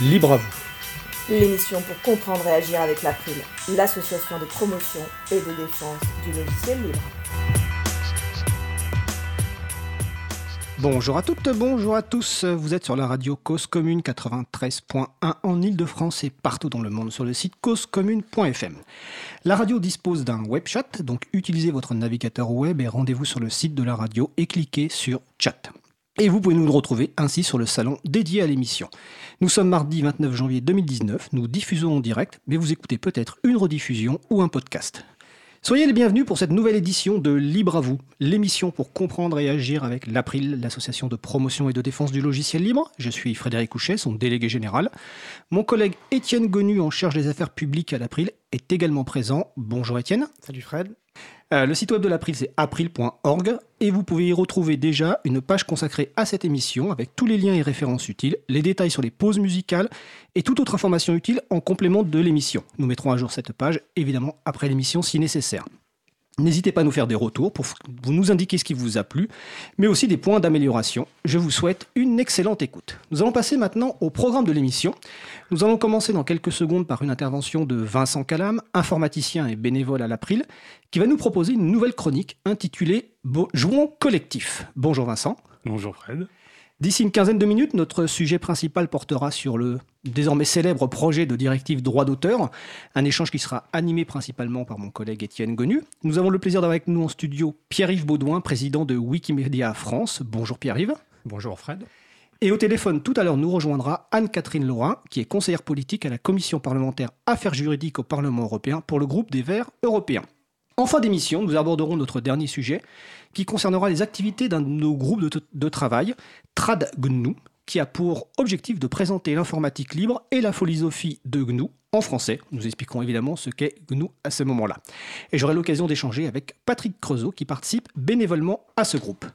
Libre à vous. L'émission pour comprendre et agir avec l'April, l'association de promotion et de défense du logiciel libre. Bonjour à toutes, bonjour à tous. Vous êtes sur la radio Cause Commune 93.1 en Ile-de-France et partout dans le monde sur le site causecommune.fm. La radio dispose d'un web chat, donc utilisez votre navigateur web et rendez-vous sur le site de la radio et cliquez sur chat. Et vous pouvez nous retrouver ainsi sur le salon dédié à l'émission. Nous sommes mardi 29 janvier 2019, nous diffusons en direct, mais vous écoutez peut-être une rediffusion ou un podcast. Soyez les bienvenus pour cette nouvelle édition de Libre à vous, l'émission pour comprendre et agir avec l'April, l'association de promotion et de défense du logiciel libre. Je suis Frédéric Couchet, son délégué général. Mon collègue Étienne Gonu, en charge des affaires publiques à l'April, est également présent. Bonjour Étienne. Salut Fred. Euh, le site web de l'April, c'est april.org et vous pouvez y retrouver déjà une page consacrée à cette émission avec tous les liens et références utiles, les détails sur les pauses musicales et toute autre information utile en complément de l'émission. Nous mettrons à jour cette page, évidemment, après l'émission si nécessaire. N'hésitez pas à nous faire des retours pour nous indiquer ce qui vous a plu, mais aussi des points d'amélioration. Je vous souhaite une excellente écoute. Nous allons passer maintenant au programme de l'émission. Nous allons commencer dans quelques secondes par une intervention de Vincent Calam, informaticien et bénévole à l'April, qui va nous proposer une nouvelle chronique intitulée Jouons collectif. Bonjour Vincent. Bonjour Fred. D'ici une quinzaine de minutes, notre sujet principal portera sur le désormais célèbre projet de directive droit d'auteur, un échange qui sera animé principalement par mon collègue Étienne Gonu. Nous avons le plaisir d'avoir avec nous en studio Pierre-Yves Baudouin, président de Wikimedia France. Bonjour Pierre-Yves. Bonjour Fred. Et au téléphone tout à l'heure nous rejoindra Anne-Catherine Laurin, qui est conseillère politique à la commission parlementaire Affaires juridiques au Parlement européen pour le groupe des Verts européens. En fin d'émission, nous aborderons notre dernier sujet qui concernera les activités d'un de nos groupes de, travail, TradGNU, qui a pour objectif de présenter l'informatique libre et la philosophie de GNU en français. Nous expliquerons évidemment ce qu'est GNU à ce moment-là. Et j'aurai l'occasion d'échanger avec Patrick Creusot qui participe bénévolement à ce groupe.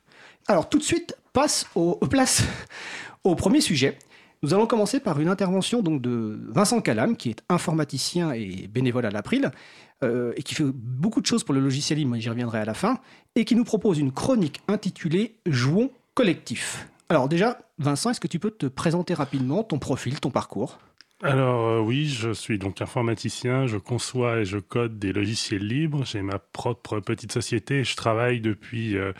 Alors tout de suite, passe au, place au premier sujet. Nous allons commencer par une intervention donc de Vincent Calam, qui est informaticien et bénévole à l'April, euh, et qui fait beaucoup de choses pour le logiciel libre, j'y reviendrai à la fin, et qui nous propose une chronique intitulée Jouons collectif. Alors déjà, Vincent, est-ce que tu peux te présenter rapidement ton profil, ton parcours? Alors euh, oui, je suis donc informaticien, je conçois et je code des logiciels libres, j'ai ma propre petite société je travaille depuis euh,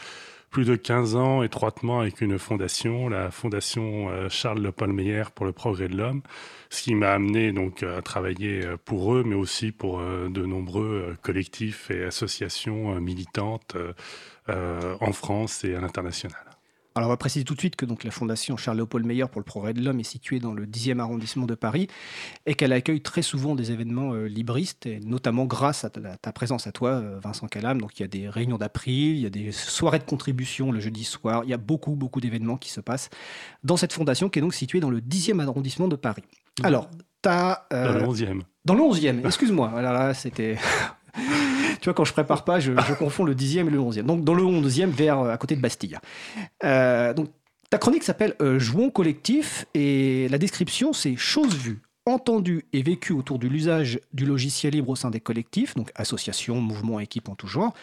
plus de 15 ans étroitement avec une fondation, la fondation euh, Charles Le Paul Meyer pour le progrès de l'homme, ce qui m'a amené donc à travailler euh, pour eux, mais aussi pour euh, de nombreux collectifs et associations militantes en France et à l'international. Alors on va préciser tout de suite que donc la fondation Charles-Léopold Meyer pour le progrès de l'homme est située dans le 10e arrondissement de Paris et qu'elle accueille très souvent des événements euh, libristes, et notamment grâce à ta, présence à toi, euh, Vincent Calam. Donc il y a des réunions d'april, il y a des soirées de contribution le jeudi soir, il y a beaucoup, beaucoup d'événements qui se passent dans cette fondation qui est donc située dans le 10e arrondissement de Paris. Alors, tu as... Euh, dans le 11e. Dans le 11e, excuse-moi. Voilà, là, c'était... tu vois, quand je prépare pas, je, confonds le 10e et le 11e. Donc, dans le 11e, vers à côté de Bastille. Euh, donc, ta chronique s'appelle euh, Jouons collectif et la description, c'est choses vues, entendues et vécues autour de l'usage du logiciel libre au sein des collectifs, donc associations, mouvements, équipes en tout genre.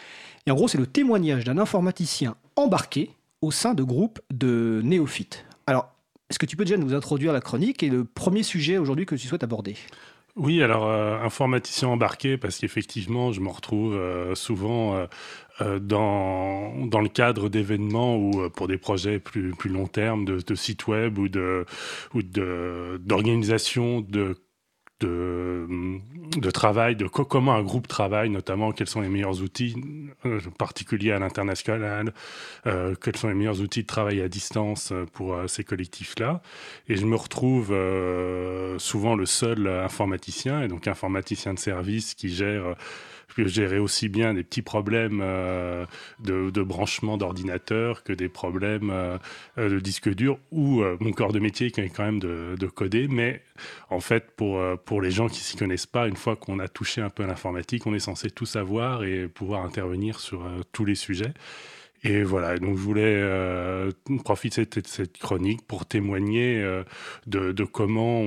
Et en gros, c'est le témoignage d'un informaticien embarqué au sein de groupes de néophytes. Alors, est-ce que tu peux déjà nous introduire la chronique et le premier sujet aujourd'hui que tu souhaites aborder? Oui, alors euh, informaticien embarqué, parce qu'effectivement, je me retrouve euh, souvent euh, dans, dans le cadre d'événements ou pour des projets plus, plus long terme de, de sites web ou de ou d'organisation de de, de travail, de comment un groupe travaille, notamment quels sont les meilleurs outils, euh, particuliers à l'international, euh, quels sont les meilleurs outils de travail à distance euh, pour ces collectifs-là. Et je me retrouve souvent le seul informaticien, et donc informaticien de service qui gère peux gérer aussi bien des petits problèmes euh, de, de, branchement d'ordinateur que des problèmes euh, de disque dur ou euh, mon corps de métier qui est quand même de, de coder. Mais en fait, pour, pour les gens qui s'y connaissent pas, une fois qu'on a touché un peu à l'informatique, on est censé tout savoir et pouvoir intervenir sur tous les sujets. Et voilà, donc je voulais euh, profiter de cette chronique pour témoigner euh, de, comment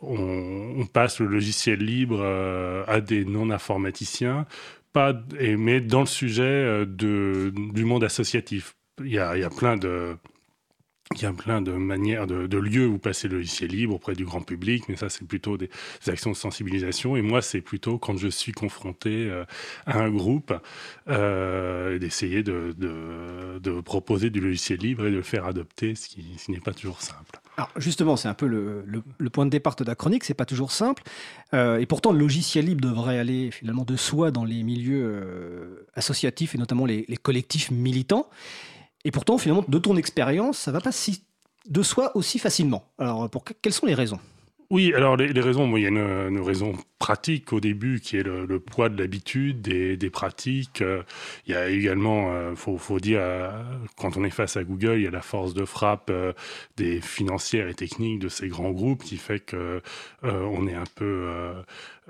on, passe le logiciel libre euh, à des non-informaticiens, mais dans le sujet du monde associatif. Il y a, il y a plein de il y a plein de manières, de, lieux où passer le logiciel libre auprès du grand public, mais ça, c'est plutôt des, actions de sensibilisation. Et moi, c'est plutôt quand je suis confronté euh, à un groupe, euh, d'essayer de, proposer du logiciel libre et de le faire adopter, ce qui, n'est pas toujours simple. Alors justement, c'est un peu le, point de départ de la chronique, c'est pas toujours simple. Euh, et pourtant, le logiciel libre devrait aller finalement de soi dans les milieux associatifs et notamment les collectifs militants. Et pourtant, finalement, de ton expérience, ça va pas si de soi aussi facilement. Alors, pour quelles sont les raisons? Oui, alors les, raisons, il y a une, raison pratique au début qui est le, poids de l'habitude, des, pratiques. Euh, il y a également, euh, faut, dire, euh, quand on est face à Google, il y a la force de frappe des financières et techniques de ces grands groupes qui fait que on est un peu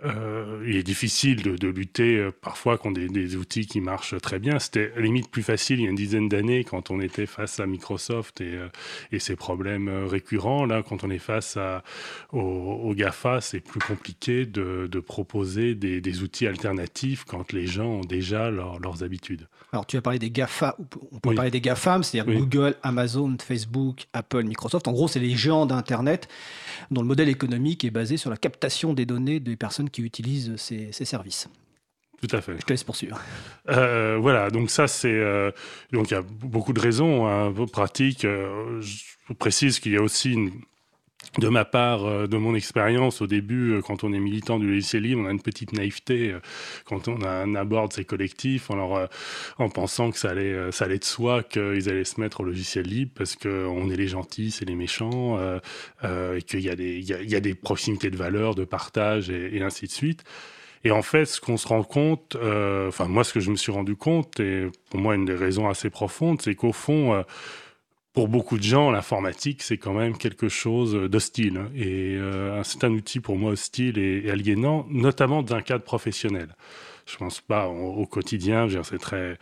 euh, il est difficile de, de lutter euh, parfois contre des, des, outils qui marchent très bien. C'était limite plus facile il y a une dizaine d'années quand on était face à Microsoft et, euh, et ses problèmes euh, récurrents. Là, quand on est face à, aux, GAFA, c'est plus compliqué de, de proposer des, des, outils alternatifs quand les gens ont déjà leurs habitudes. Alors, tu as parlé des GAFA, on peut parler des GAFAM, c'est-à-dire Google, Amazon, Facebook, Apple, Microsoft. En gros, c'est les géants d'Internet dont le modèle économique est basé sur la captation des données des personnes qui utilisent ces, services. Tout à fait. Je te laisse poursuivre. Euh, voilà, donc ça c'est euh, donc il y a beaucoup de raisons hein, pratiques. Euh, je précise qu'il y a aussi une, de ma part, euh, de mon expérience au début, euh, quand on est militant du logiciel libre, on a une petite naïveté euh, quand on, aborde ces collectifs en, en pensant que ça allait, de soi qu'ils allaient se mettre au logiciel libre parce qu'on est les gentils, c'est les méchants, et qu'il y, a, des proximités de valeurs, de partage et, ainsi de suite. Et en fait, ce qu'on se rend compte, enfin moi, ce que je me suis rendu compte, et pour moi une des raisons assez profondes, c'est qu'au fond, pour beaucoup de gens, l'informatique, c'est quand même quelque chose d'hostile. Et euh, c'est un outil pour moi hostile et, aliénant, notamment dans un cadre professionnel. Je pense pas au, quotidien. C'est très,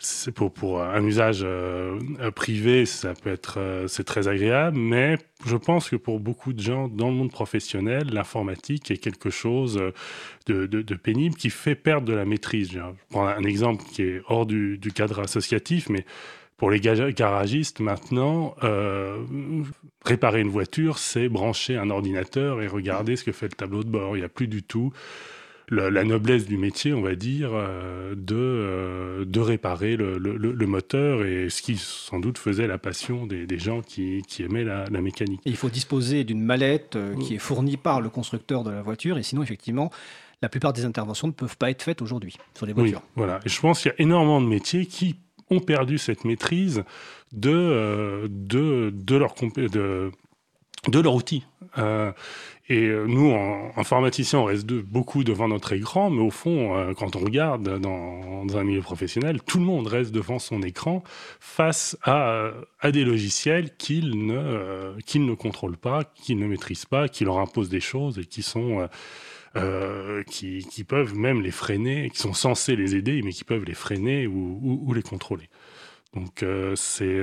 c'est pour, pour un usage euh, privé, ça peut être, euh, c'est très agréable. Mais je pense que pour beaucoup de gens dans le monde professionnel, l'informatique est quelque chose de, de, de, pénible qui fait perdre de la maîtrise. Je prends un exemple qui est hors du, du cadre associatif, mais pour les garagistes, maintenant, euh, réparer une voiture, c'est brancher un ordinateur et regarder ce que fait le tableau de bord. Il n'y a plus du tout la, noblesse du métier, on va dire, euh, de, euh, de réparer le, le, moteur et ce qui sans doute faisait la passion des, des gens qui, qui, aimaient la, la mécanique. il faut disposer d'une mallette qui est fournie par le constructeur de la voiture et sinon, effectivement, la plupart des interventions ne peuvent pas être faites aujourd'hui sur les voitures. Oui, voilà. Et je pense qu'il y a énormément de métiers qui ont perdu cette maîtrise de, euh, de, de, leur, outil. Euh, et euh, nous, en informaticiens, on reste beaucoup devant notre écran, mais au fond, quand on regarde dans, un milieu professionnel, tout le monde reste devant son écran face à, des logiciels qu'ils ne, qu'ils ne contrôlent pas, qu'ils ne maîtrisent pas, qui leur imposent des choses et qui sont euh, qui, peuvent même les freiner, qui sont censés les aider, mais qui peuvent les freiner ou, ou, les contrôler. Donc euh, c'est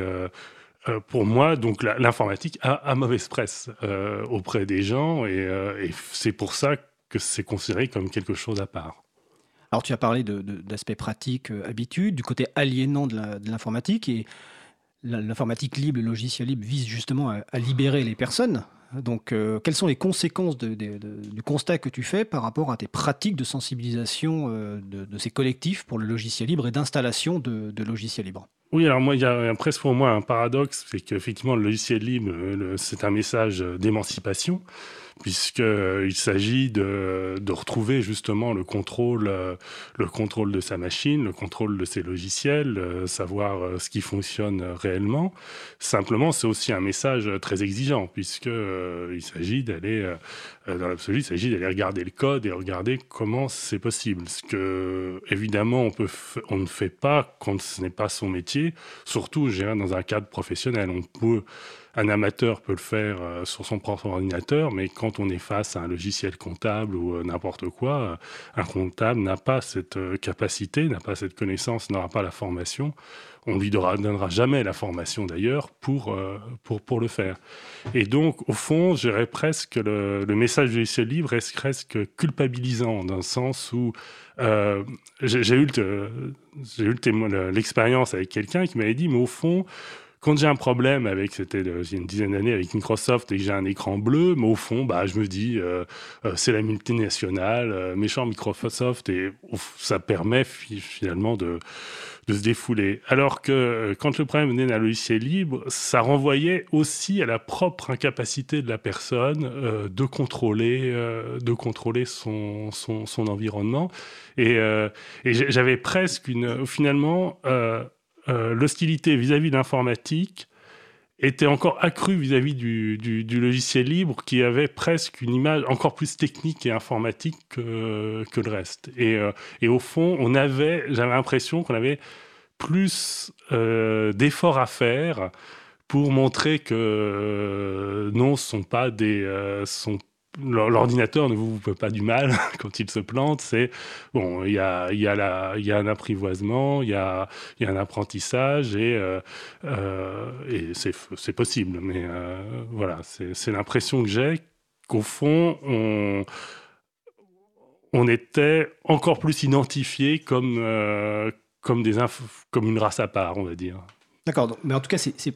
euh, pour moi, donc l'informatique a, a, mauvaise presse auprès des gens et, et c'est pour ça que c'est considéré comme quelque chose à part. Alors tu as parlé d'aspects pratiques, habitudes, du côté aliénant de l'informatique et l'informatique libre, le logiciel libre vise justement à, libérer les personnes donc, euh, quelles sont les conséquences du constat que tu fais par rapport à tes pratiques de sensibilisation euh, de, ces collectifs pour le logiciel libre et d'installation de logiciels libres? Oui, alors moi, il y a presque pour moi un paradoxe, c'est qu'effectivement, le logiciel libre, euh, c'est un message d'émancipation puisqu'il euh, s'agit de, retrouver justement le contrôle, euh, le contrôle de sa machine, le contrôle de ses logiciels, euh, savoir ce qui fonctionne réellement. Simplement, c'est aussi un message très exigeant, puisqu'il s'agit d'aller, dans l'absolu, il s'agit d'aller regarder le code et regarder comment c'est possible. Ce que, évidemment, on, on ne fait pas quand ce n'est pas son métier, surtout, dans un cadre professionnel. On peut un amateur peut le faire euh, sur son propre ordinateur, mais quand on est face à un logiciel comptable ou euh, n'importe quoi, euh, un comptable n'a pas cette capacité, n'a pas cette connaissance, n'aura pas la formation. On lui donnera jamais la formation d'ailleurs pour, pour, pour le faire. Et donc, au fond, je dirais presque le, le message du logiciel libre est presque culpabilisant, dans le sens où j'ai eu l'expérience avec quelqu'un qui m'avait dit, mais au fond, quand j'ai un problème avec, c'était il y a une dizaine d'années avec Microsoft et que j'ai un écran bleu, mais au fond, bah, je me dis, euh, euh, c'est la multinationale, euh, méchant Microsoft, et ça permet finalement de, de se défouler. Alors que quand le problème venait d'un logiciel libre, ça renvoyait aussi à la propre incapacité de la personne de contrôler, de contrôler son, son, son environnement. Et, et j'avais presque une, finalement, euh, l'hostilité vis-à-vis de l'informatique était encore accrue vis-à-vis du, logiciel libre qui avait presque une image encore plus technique et informatique que, le reste. Euh, et, au fond, on avait, j'avais l'impression qu'on avait plus euh, d'efforts à faire pour montrer que non, ce sont pas des, sont l'ordinateur ne vous fait pas du mal quand il se plante. C'est bon, il y a, y, y a un apprivoisement, il y a, un apprentissage et, euh, euh, c'est possible. Mais euh, voilà, c'est l'impression que j'ai qu'au fond, on, était encore plus identifié comme, comme une race à part, on va dire. D'accord, mais en tout cas, c'est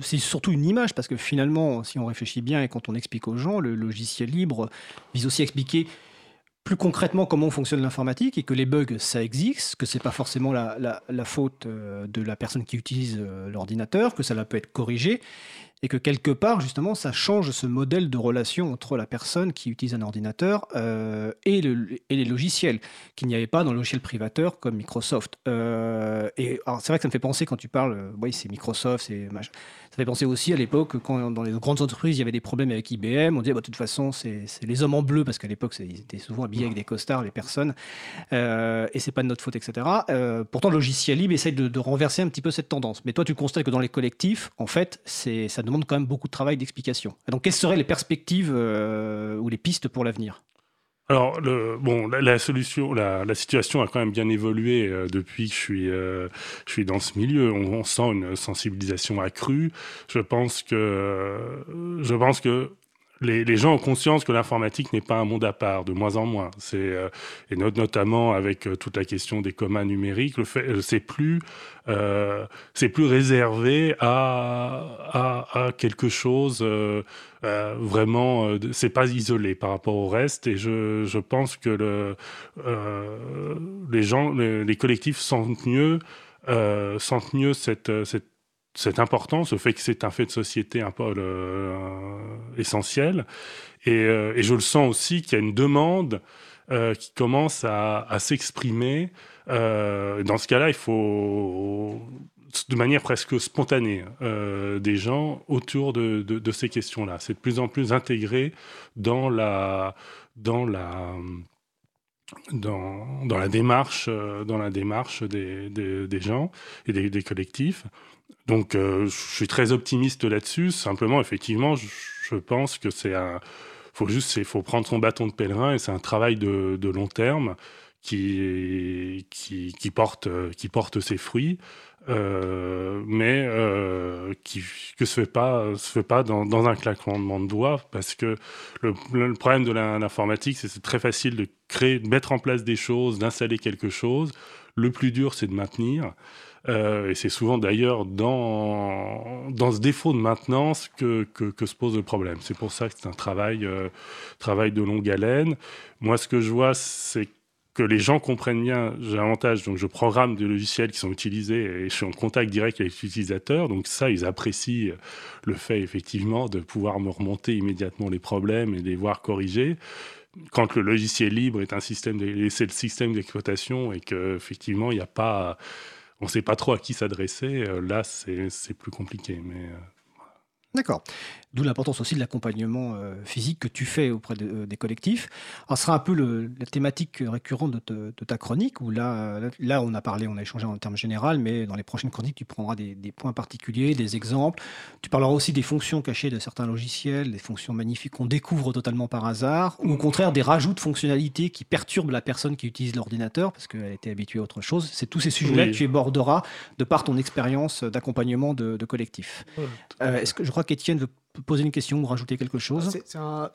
c'est surtout une image, parce que finalement, si on réfléchit bien et quand on explique aux gens, le logiciel libre vise aussi à expliquer plus concrètement comment fonctionne l'informatique et que les bugs, ça existe, que c'est pas forcément la, faute euh, de la personne qui utilise euh, l'ordinateur, que ça peut être corrigé et que quelque part, justement, ça change ce modèle de relation entre la personne qui utilise un ordinateur euh, et, le, et, les logiciels, qu'il n'y avait pas dans le logiciel privateur comme Microsoft. C'est vrai que ça me fait penser quand tu parles, oui, c'est Microsoft, c'est ça fait penser aussi à l'époque quand dans les grandes entreprises il y avait des problèmes avec IBM, on disait bah, de toute façon c'est les hommes en bleu parce qu'à l'époque ils étaient souvent habillés avec des costards les personnes euh, et c'est pas de notre faute etc. pourtant le logiciel libre essaye de, renverser un petit peu cette tendance. Mais toi tu constates que dans les collectifs en fait ça demande quand même beaucoup de travail d'explication. Donc, quelles seraient les perspectives euh, ou les pistes pour l'avenir? Alors, le, bon, la, solution, la, situation a quand même bien évolué euh, depuis que je suis, euh, je suis dans ce milieu. On, sent une sensibilisation accrue. Je pense que, je pense que les, gens ont conscience que l'informatique n'est pas un monde à part, de moins en moins. C'est euh, et notamment avec euh, toute la question des communs numériques, le fait, euh, c'est plus c'est plus réservé à, à, quelque chose vraiment. c'est pas isolé par rapport au reste. Et je, je pense que le, les gens, les, collectifs sentent mieux sentent mieux cette cette c'est important, ce fait que c'est un fait de société un peu euh, essentiel. Euh, et, je le sens aussi qu'il y a une demande euh, qui commence à, s'exprimer. dans ce cas-là, il faut, de manière presque spontanée, des gens autour de, ces questions-là. C'est de plus en plus intégré dans la, démarche, dans la démarche des, gens et des collectifs. Donc, euh, je suis très optimiste là-dessus. Simplement, effectivement, je, pense que c'est un. Faut juste, faut prendre son bâton de pèlerin et c'est un travail de, long terme qui, qui, porte, qui porte ses fruits, euh, mais euh, qui que se fait pas, se fait pas dans, dans, un claquement de doigts parce que le, le problème de l'informatique, c'est c'est très facile de créer, de mettre en place des choses, d'installer quelque chose. Le plus dur, c'est de maintenir. Euh, et c'est souvent d'ailleurs dans, dans ce défaut de maintenance que, que, se pose le problème. C'est pour ça que c'est un travail, euh, travail de longue haleine. Moi, ce que je vois, c'est que les gens comprennent bien, j'ai l'avantage, donc je programme des logiciels qui sont utilisés et je suis en contact direct avec l'utilisateur, donc ça, ils apprécient le fait effectivement de pouvoir me remonter immédiatement les problèmes et les voir corriger quand le logiciel libre est un système, c'est le système d'exploitation et qu'effectivement, il n'y a pas, on ne sait pas trop à qui s'adresser, euh, là, c'est plus compliqué. Mais euh, D'accord. D'où l'importance aussi de l'accompagnement euh, physique que tu fais auprès euh, des collectifs. Alors, ce sera un peu la thématique récurrente de, ta chronique, où là, là, on a parlé, on a échangé en termes généraux, mais dans les prochaines chroniques, tu prendras des, points particuliers, des exemples. Tu parleras aussi des fonctions cachées de certains logiciels, des fonctions magnifiques qu'on découvre totalement par hasard, ou au contraire des rajouts de fonctionnalités qui perturbent la personne qui utilise l'ordinateur, parce qu'elle était habituée à autre chose. C'est tous ces sujets-là que tu éborderas de par ton expérience d'accompagnement de, collectifs. Euh, est-ce que je crois qu'Étienne veut poser une question ou rajouter quelque chose C'est un,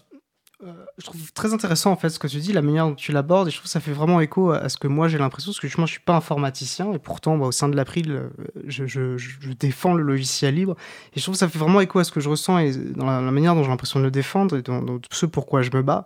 euh, je trouve très intéressant en fait ce que tu dis, la manière dont tu l'abordes, et je trouve que ça fait vraiment écho à ce que moi j'ai l'impression, parce que moi je suis pas informaticien, et pourtant bah, au sein de l'April, euh, je, je, je, défends le logiciel libre, et je trouve que ça fait vraiment écho à ce que je ressens et dans la, manière dont j'ai l'impression de le défendre et dans, dans ce pourquoi je me bats.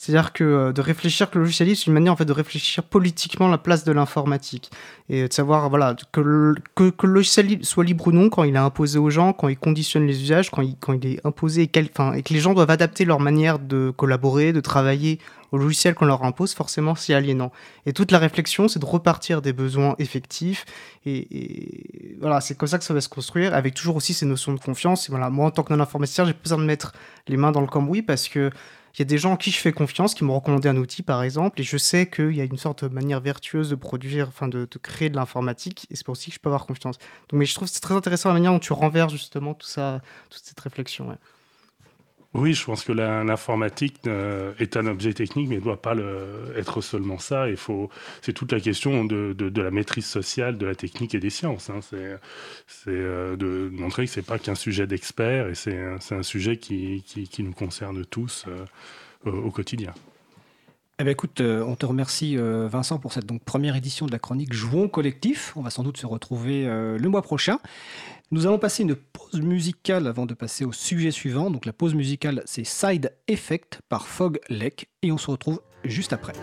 C'est-à-dire que euh, de réfléchir que le logiciel libre, c'est une manière en fait de réfléchir politiquement la place de l'informatique et de savoir voilà que le, que, le logiciel soit libre ou non quand il est imposé aux gens, quand il conditionne les usages, quand il, quand il est imposé et, et que les gens doivent adapter leur manière de collaborer, de travailler au logiciel qu'on leur impose, forcément c'est aliénant. Et toute la réflexion, c'est de repartir des besoins effectifs et, voilà, c'est comme ça que ça va se construire avec toujours aussi ces notions de confiance. Et voilà, moi en tant que non informaticien, j'ai besoin de mettre les mains dans le cambouis parce que il y a des gens en qui je fais confiance, qui m'ont recommandé un outil par exemple, et je sais qu'il y a une sorte de manière vertueuse de produire, enfin de, créer de l'informatique, et c'est pour aussi que je peux avoir confiance. Donc, mais je trouve que c'est très intéressant la manière dont tu renverses justement tout ça, toute cette réflexion. Oui, je pense que l'informatique euh, est un objet technique, mais ne doit pas être seulement ça. Il faut, c'est toute la question de, la maîtrise sociale de la technique et des sciences. Hein. C'est, euh, de montrer que c'est pas qu'un sujet d'expert, et c'est un sujet qui, nous concerne tous euh, au quotidien. Eh bien, écoute, on te remercie Vincent pour cette première édition de la chronique Jouons collectif. On va sans doute se retrouver le mois prochain. Nous allons passer une pause musicale avant de passer au sujet suivant. Donc la pause musicale, c'est Side Effect par Fog Lake et on se retrouve juste après.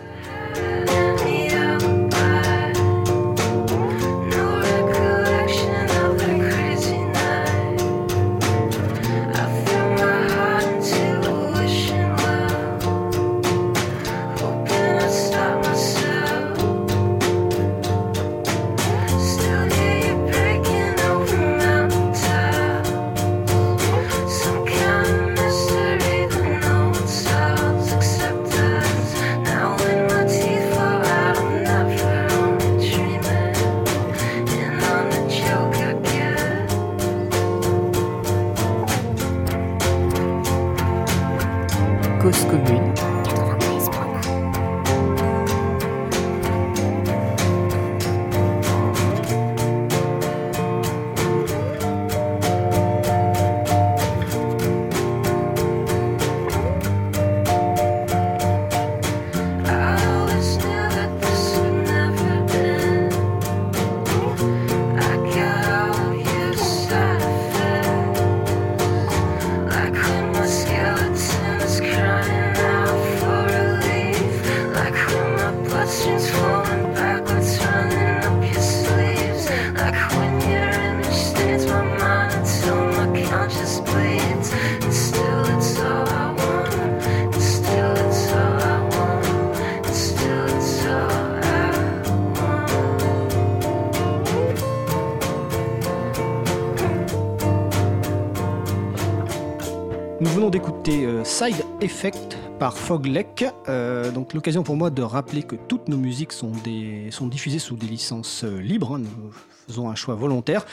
Side Effect par Foglek. Euh, donc l'occasion pour moi de rappeler que toutes nos musiques sont, diffusées sous des licences euh, libres. Hein. nous faisons un choix volontaire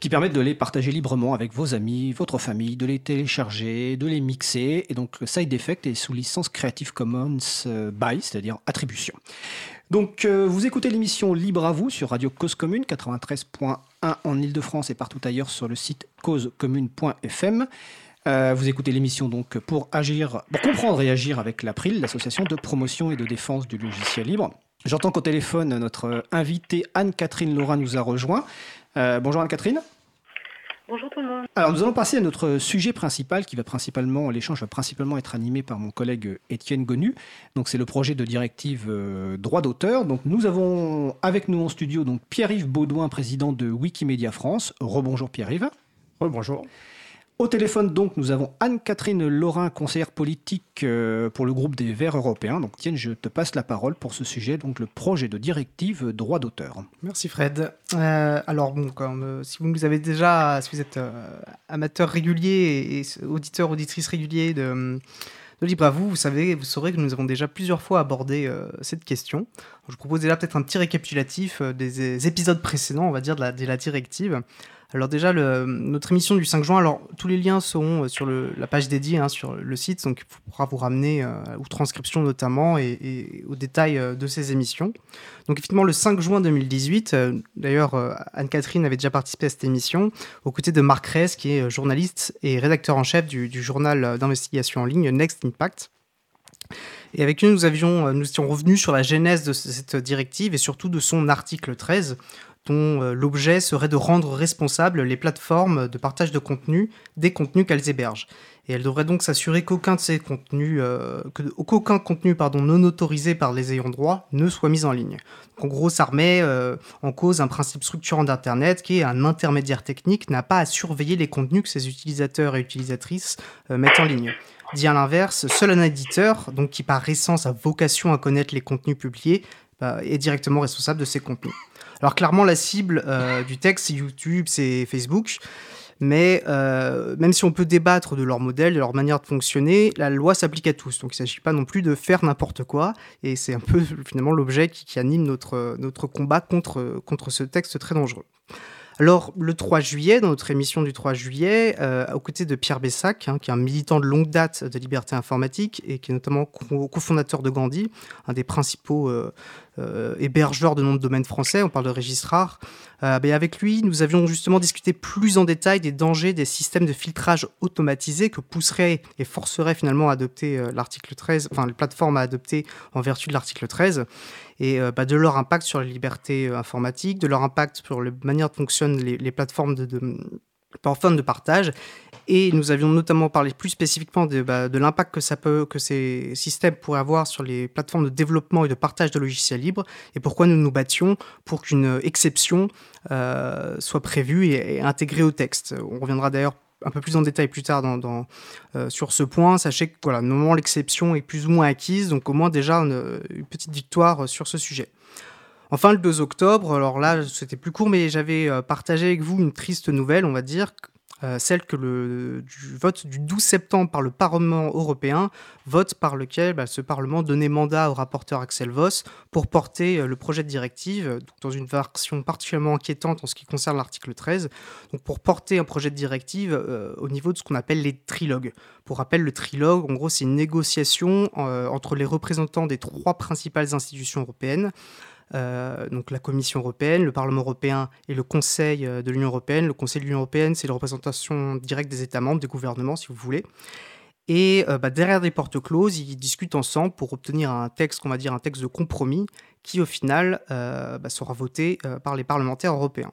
qui permet de les partager librement avec vos amis, votre famille, de les télécharger, de les mixer. Et donc Side Effect est sous licence Creative Commons euh, by, c'est-à-dire attribution. Donc vous écoutez l'émission Libre à vous sur Radio Cause Commune 93.1 en Ile-de-France et partout ailleurs sur le site causecommune.fm. Euh, vous écoutez l'émission donc pour agir, pour comprendre et agir avec l'April, l'association de promotion et de défense du logiciel libre. J'entends qu'au téléphone, notre invitée Anne-Catherine Laura nous a rejoint. Euh, bonjour Anne-Catherine. Bonjour tout le monde. Alors nous allons passer à notre sujet principal qui va principalement, l'échange va principalement être animé par mon collègue Étienne Gonu. Donc c'est le projet de directive euh, droit d'auteur. Donc nous avons avec nous en studio donc Pierre-Yves Baudouin, président de Wikimedia France. Rebonjour Pierre-Yves. Rebonjour. Au téléphone, donc, nous avons Anne-Catherine Laurin, conseillère politique euh, pour le groupe des Verts européens. Donc, tiens, je te passe la parole pour ce sujet, donc le projet de directive droit d'auteur. Merci Fred. Euh, alors, bon, euh, si vous avez déjà, si vous êtes amateur régulier et, auditeur, auditrice régulier de, de Libre à vous, vous savez, vous saurez que nous avons déjà plusieurs fois abordé cette question. je vous propose déjà peut-être un petit récapitulatif des, épisodes précédents, on va dire, de la directive. Alors déjà, notre émission du 5 juin, alors tous les liens seront euh, sur la page dédiée hein, sur le site, donc il pourra vous ramener euh, aux transcriptions notamment et, aux détails euh, de ces émissions. Donc effectivement, le 5 juin 2018, d'ailleurs Anne-Catherine avait déjà participé à cette émission, aux côtés de Marc Reyes, qui est journaliste et rédacteur en chef du, journal d'investigation en ligne Next Impact. Et avec lui, nous, nous étions revenus sur la genèse de cette directive et surtout de son article 13, dont l'objet serait de rendre responsables les plateformes de partage de contenu des contenus qu'elles hébergent. Et elle devrait donc s'assurer qu'aucun de ces contenus, euh, qu'aucun contenu non autorisé par les ayants droit ne soit mis en ligne. En gros, ça remet euh, en cause un principe structurant d'Internet qui est un intermédiaire technique n'a pas à surveiller les contenus que ses utilisateurs et utilisatrices euh, mettent en ligne. Dit à l'inverse, seul un éditeur, donc qui par essence a vocation à connaître les contenus publiés, bah, est directement responsable de ces contenus. Alors clairement, la cible du texte, c'est YouTube, c'est Facebook. Mais euh, même si on peut débattre de leur modèle, de leur manière de fonctionner, la loi s'applique à tous. Donc il ne s'agit pas non plus de faire n'importe quoi. Et c'est un peu finalement l'objet qui, anime notre, notre combat contre, contre ce texte très dangereux. Alors, le 3 juillet, dans notre émission du 3 juillet, euh, aux côtés de Pierre Bessac, hein, qui est un militant de longue date de liberté informatique et qui est notamment cofondateur de Gandhi, un des principaux euh, euh, hébergeur de nom de domaine français, on parle de registrar. Euh, ben, avec lui, nous avions justement discuté plus en détail des dangers des systèmes de filtrage automatisés que pousserait et forcerait finalement à adopter euh, l'article 13, enfin les plateformes à adopter en vertu de l'article 13, et bah, de leur impact sur les libertés informatiques, de leur impact sur la manière dont fonctionnent les, plateformes de de partage et nous avions notamment parlé plus spécifiquement de, bah, de l'impact que, ça peut, que ces systèmes pourraient avoir sur les plateformes de développement et de partage de logiciels libres, et pourquoi nous nous battions pour qu'une exception euh, soit prévue et, intégrée au texte. On reviendra d'ailleurs un peu plus en détail plus tard euh, sur ce point. Sachez que voilà, normalement l'exception est plus ou moins acquise, donc au moins déjà une, une petite victoire sur ce sujet. Enfin, le 2 octobre, alors là, c'était plus court, mais j'avais euh, partagé avec vous une triste nouvelle, on va dire, euh, celle que le du vote du 12 septembre par le Parlement européen, vote par lequel bah, ce Parlement donnait mandat au rapporteur Axel Voss pour porter euh, le projet de directive, dans une version particulièrement inquiétante en ce qui concerne l'article 13, donc pour porter un projet de directive au niveau de ce qu'on appelle les trilogues. Pour rappel, le trilogue, en gros, c'est une négociation entre les représentants des trois principales institutions européennes. Euh, donc la Commission européenne, le Parlement européen et le Conseil euh, de l'Union européenne. Le Conseil de l'Union européenne, c'est la représentation directe des États membres, des gouvernements, si vous voulez. Et euh, bah, derrière des portes closes, ils discutent ensemble pour obtenir un texte, qu'on va dire un texte de compromis, qui au final bah, sera voté par les parlementaires européens.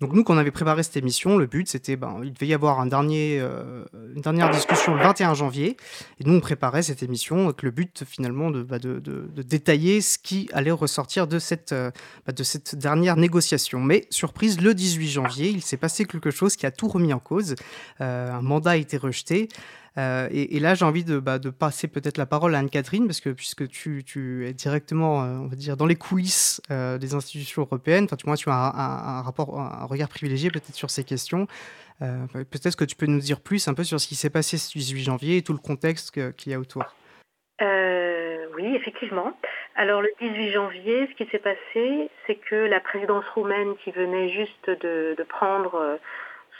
Donc nous, quand on avait préparé cette émission, le but, c'était, ben, il devait y avoir un dernier, euh, une dernière discussion le 21 janvier, et nous, on préparait cette émission avec le but, finalement, de, bah, de, de, détailler ce qui allait ressortir de cette, euh, bah, de cette dernière négociation. Mais, surprise, le 18 janvier, il s'est passé quelque chose qui a tout remis en cause. Euh, un mandat a été rejeté. Euh, et, là, j'ai envie de, bah, de passer peut-être la parole à Anne-Catherine, parce que puisque tu, es directement, euh, on va dire, dans les coulisses euh, des institutions européennes, enfin, tu, tu as un, regard privilégié peut-être sur ces questions. peut-être que tu peux nous dire plus un peu sur ce qui s'est passé ce 18 janvier et tout le contexte qu'il y a autour. oui, effectivement. Alors le 18 janvier, ce qui s'est passé, c'est que la présidence roumaine qui venait juste de prendre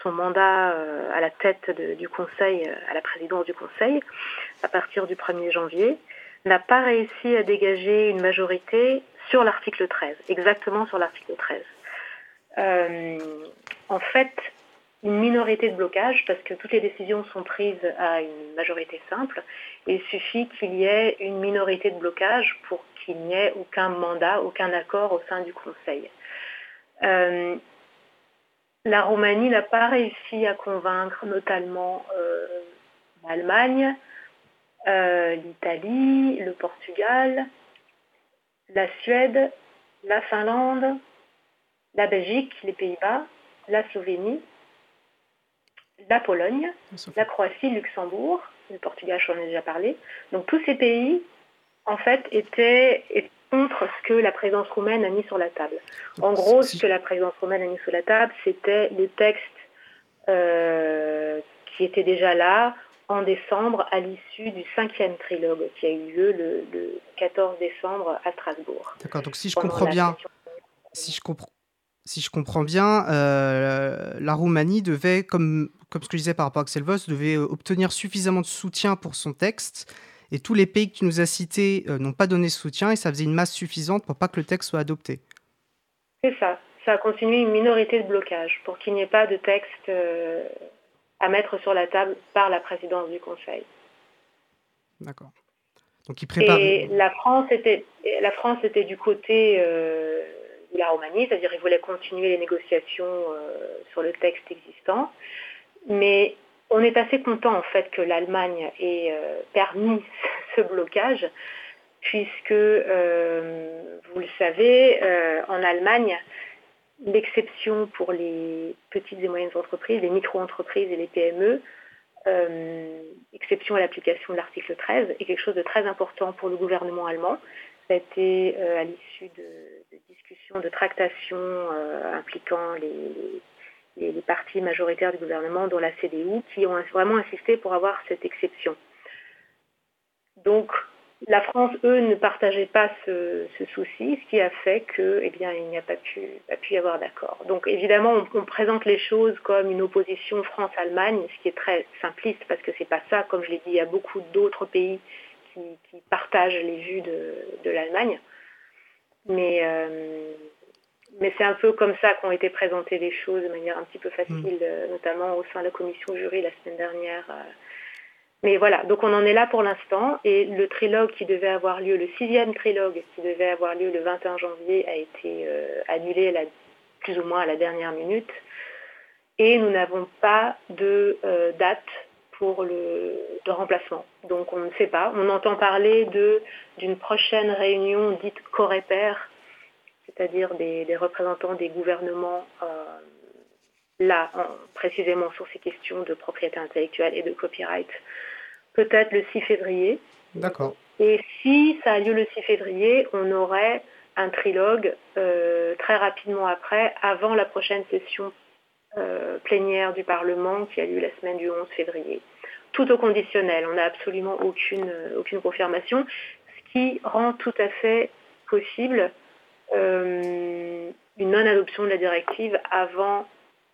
son mandat euh, à la tête du Conseil, euh, à la présidence du Conseil, à partir du 1er janvier, n'a pas réussi à dégager une majorité sur l'article 13, exactement sur l'article 13. Euh, en fait, une minorité de blocage, parce que toutes les décisions sont prises à une majorité simple, il suffit qu'il y ait une minorité de blocage pour qu'il n'y ait aucun mandat, aucun accord au sein du Conseil la Roumanie n'a pas réussi à convaincre notamment euh, l'Allemagne, euh, l'Italie, le Portugal, la Suède, la Finlande, la Belgique, les Pays-Bas, la Slovénie, la Pologne, la Croatie, Luxembourg, le Portugal, j'en ai déjà parlé. Donc tous ces pays, en fait, étaient contre ce que la présidence roumaine a mis sur la table. En gros, ce que la présidence roumaine a mis sur la table, c'était les textes euh, qui étaient déjà là en décembre à l'issue du cinquième trilogue qui a eu lieu le, 14 décembre à Strasbourg. D'accord, donc si je comprends bien, si je comprends, si je comprends bien, euh, la Roumanie devait, comme, comme ce que je disais par rapport à Axel Voss, devait obtenir suffisamment de soutien pour son texte et tous les pays que tu nous as cités euh, n'ont pas donné soutien et ça faisait une masse suffisante pour pas que le texte soit adopté. C'est ça. Ça a continué une minorité de blocage pour qu'il n'y ait pas de texte euh, à mettre sur la table par la présidence du Conseil. D'accord. Donc, il prépare. Et la France était, la France était du côté euh, de la Roumanie, c'est-à-dire il voulait continuer les négociations sur le texte existant. Mais on est assez content en fait que l'Allemagne ait euh, permis ce blocage, puisque, vous le savez, en Allemagne, l'exception pour les petites et moyennes entreprises, les micro-entreprises et les PME, euh, exception à l'application de l'article 13, est quelque chose de très important pour le gouvernement allemand. Ça a été euh, à l'issue de, discussions, de tractations euh, impliquant les, partis majoritaires du gouvernement, dont la CDU, qui ont vraiment insisté pour avoir cette exception. Donc, la France, eux, ne partageaient pas ce, souci, ce qui a fait qu'il eh n'y a pas pu, y avoir d'accord. Donc évidemment, on, présente les choses comme une opposition France-Allemagne, ce qui est très simpliste parce que c'est pas ça. Comme je l'ai dit, il y a beaucoup d'autres pays qui, partagent les vues de, l'Allemagne. Mais, euh, mais c'est un peu comme ça qu'ont été présentées les choses de manière un petit peu facile, mmh. euh, notamment au sein de la commission jury la semaine dernière. Euh, mais voilà, donc on en est là pour l'instant et le trilogue qui devait avoir lieu, le sixième trilogue qui devait avoir lieu le 21 janvier a été euh, annulé plus ou moins à la dernière minute et nous n'avons pas de euh, date pour le de remplacement. Donc on ne sait pas. On entend parler de d'une prochaine réunion dite Coreper, c'est-à-dire des, représentants des gouvernements euh, là précisément sur ces questions de propriété intellectuelle et de copyright peut-être le 6 février. D'accord. Et si ça a lieu le 6 février, on aurait un trilogue euh, très rapidement après, avant la prochaine session euh, plénière du Parlement qui a lieu la semaine du 11 février. Tout au conditionnel, on n'a absolument aucune, aucune confirmation, ce qui rend tout à fait possible une non-adoption de la directive avant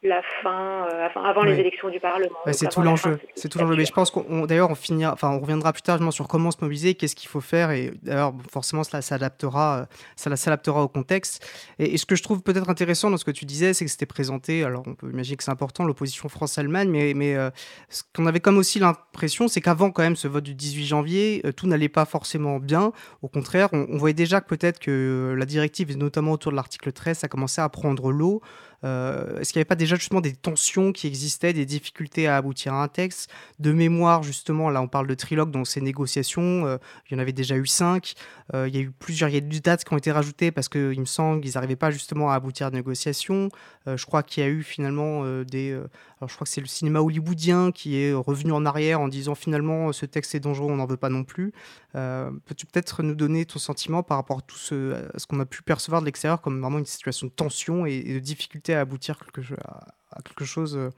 la fin, euh, avant les élections du Parlement. c'est tout l'enjeu. C'est tout l'enjeu. Mais je pense qu'on, d'ailleurs, on finira, enfin, on reviendra plus tard sur comment se mobiliser, qu'est-ce qu'il faut faire, et d'ailleurs, forcément, cela s'adaptera, euh, ça s'adaptera au contexte. Et, ce que je trouve peut-être intéressant dans ce que tu disais, c'est que c'était présenté. Alors, on peut imaginer que c'est important l'opposition France-Allemagne, mais, mais euh, ce qu'on avait comme aussi l'impression, c'est qu'avant quand même ce vote du 18 janvier, tout n'allait pas forcément bien. Au contraire, on, on voyait déjà que peut-être que la directive, et notamment autour de l'article 13, ça commençait à prendre l'eau. Euh, est-ce qu'il n'y avait pas déjà justement des tensions qui existaient, des difficultés à aboutir à un texte? De mémoire, justement, là on parle de trilogue dans ces négociations, euh, il y en avait déjà eu cinq, euh, il y a eu plusieurs, il y a des dates qui ont été rajoutées parce qu'il me semble qu'ils n'arrivaient pas justement à aboutir à des négociations. je crois qu'il y a eu finalement des... alors je crois que c'est le cinéma hollywoodien qui est revenu en arrière en disant finalement ce texte est dangereux, on n'en veut pas non plus. Peux-tu peut-être nous donner ton sentiment par rapport à tout ce, qu'on a pu percevoir de l'extérieur comme vraiment une situation de tension et de difficulté à aboutir quelque, à, quelque chose, euh,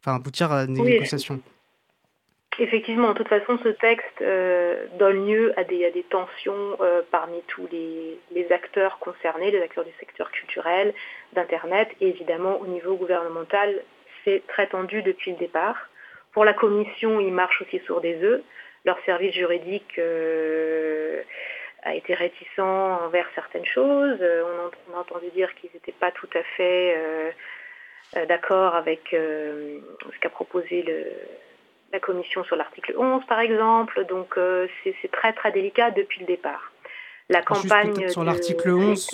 enfin aboutir à des négociations. Effectivement, de toute façon, ce texte euh, donne lieu à des, des tensions euh, parmi tous les, les, acteurs concernés, les acteurs du secteur culturel, d'Internet, et évidemment au niveau gouvernemental, c'est très tendu depuis le départ. Pour la Commission, ils marchent aussi sur des œufs. Leur service juridique a été réticent envers certaines choses. Euh, on, a entendu dire qu'ils n'étaient pas tout à fait euh, euh, d'accord avec ce qu'a proposé le, la commission sur l'article 11, par exemple. Donc c'est très très délicat depuis le départ. La campagne sur l'article 11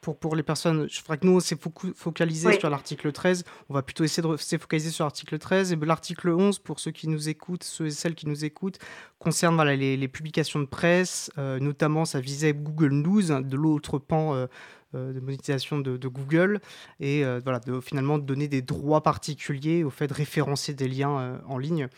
pour, pour les personnes, je ferais que nous, on s'est focalisé sur l'article 13. On va plutôt essayer de se focaliser sur l'article 13. Et l'article 11, pour ceux qui nous écoutent, ceux et celles qui nous écoutent, concerne voilà, les, les publications de presse. Euh, notamment, ça visait Google News, hein, de l'autre pan euh, euh, de monétisation de, de Google. Et voilà, de, finalement, de donner des droits particuliers au fait de référencer des liens en ligne.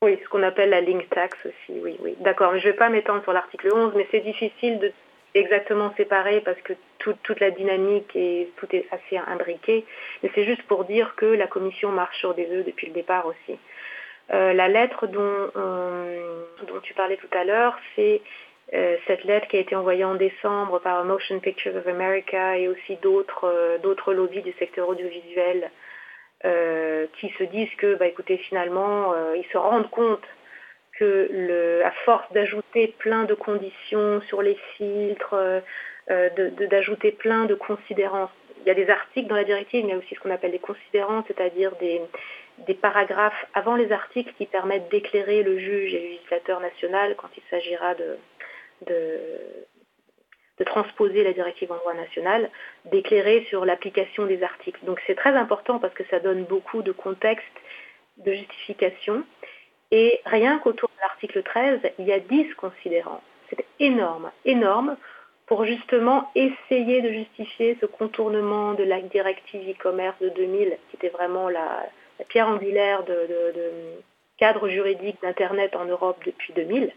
Oui, ce qu'on appelle la link tax aussi, oui, oui. D'accord, je ne vais pas m'étendre sur l'article 11, mais c'est difficile de exactement séparé parce que toute la dynamique et tout est assez imbriqué. Mais c'est juste pour dire que la commission marche sur des œufs depuis le départ aussi. Euh, la lettre dont, dont tu parlais tout à l'heure, c'est euh, cette lettre qui a été envoyée en décembre par Motion Pictures of America et aussi d'autres euh, d'autres lobbies du secteur audiovisuel qui se disent que, bah, écoutez, finalement, ils se rendent compte que le, à force d'ajouter plein de conditions sur les filtres, euh, euh, d'ajouter plein de considérants, il y a des articles dans la directive, mais il y a aussi ce qu'on appelle des considérants, c'est-à-dire des, paragraphes avant les articles qui permettent d'éclairer le juge et le législateur national quand il s'agira de, transposer la directive en droit national, d'éclairer sur l'application des articles. Donc c'est très important parce que ça donne beaucoup de contexte, de justification. Et rien qu'autour de l'article 13, il y a 10 considérants. C'est énorme, énorme pour justement essayer de justifier ce contournement de la directive e-commerce de 2000, qui était vraiment la, pierre angulaire de, cadre juridique d'Internet en Europe depuis 2000,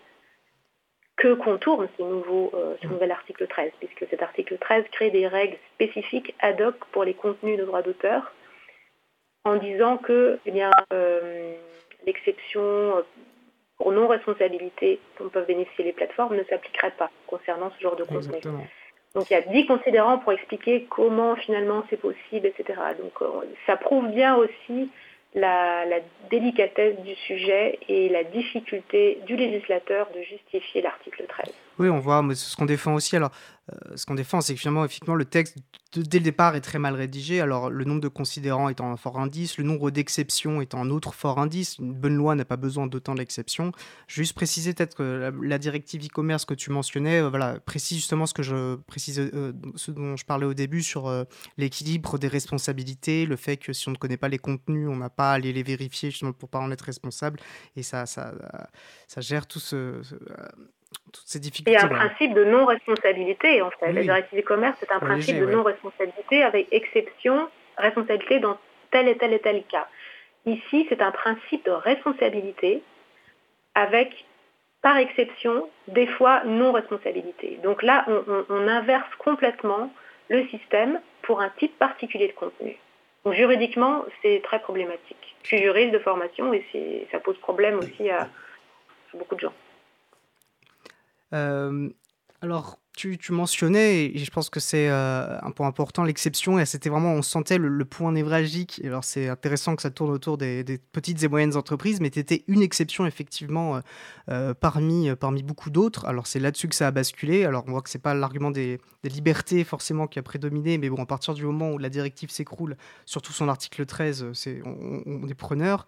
que contourne ce, nouveau, euh, ce nouvel article 13, puisque cet article 13 crée des règles spécifiques ad hoc pour les contenus de droit d'auteur, en disant que eh bien, euh, l'exception pour non-responsabilité dont peuvent bénéficier les plateformes ne s'appliquerait pas concernant ce genre de contenu. Donc il y a dix considérants pour expliquer comment finalement c'est possible, etc. Donc euh, ça prouve bien aussi la, délicatesse du sujet et la difficulté du législateur de justifier l'article 13. Oui, on voit, mais ce qu'on défend aussi. Alors, euh, ce qu'on défend, c'est que finalement, effectivement, le texte, dès le départ, est très mal rédigé. Alors, le nombre de considérants étant un fort indice, le nombre d'exceptions étant un autre fort indice. Une bonne loi n'a pas besoin d'autant d'exceptions. Juste préciser peut-être que la, directive e-commerce que tu mentionnais, euh, voilà, précise justement ce que je précise, euh, ce dont je parlais au début sur l'équilibre des responsabilités, le fait que si on ne connaît pas les contenus, on n'a pas à aller les vérifier justement pour pas en être responsable. Et ça, ça, ça gère tout ce toutes ces difficultés. Il y a un principe de non-responsabilité, en fait. La directive e-commerce, c'est un principe de non-responsabilité avec exception, responsabilité dans tel et tel et tel cas. Ici, c'est un principe de responsabilité avec, par exception, des fois non-responsabilité. Donc là, on, inverse complètement le système pour un type particulier de contenu. Donc juridiquement, c'est très problématique. Je suis juriste de formation et ça pose problème aussi à beaucoup de gens. Euh, alors, tu, mentionnais, et je pense que c'est euh, un point important, l'exception, et c'était vraiment, on sentait le, point névralgique. alors, c'est intéressant que ça tourne autour des, petites et moyennes entreprises, mais tu étais une exception, effectivement, euh, parmi, parmi beaucoup d'autres. Alors, c'est là-dessus que ça a basculé. Alors, on voit que c'est pas l'argument des, libertés, forcément, qui a prédominé, mais bon, à partir du moment où la directive s'écroule, surtout son article 13, c'est, on, on est preneur.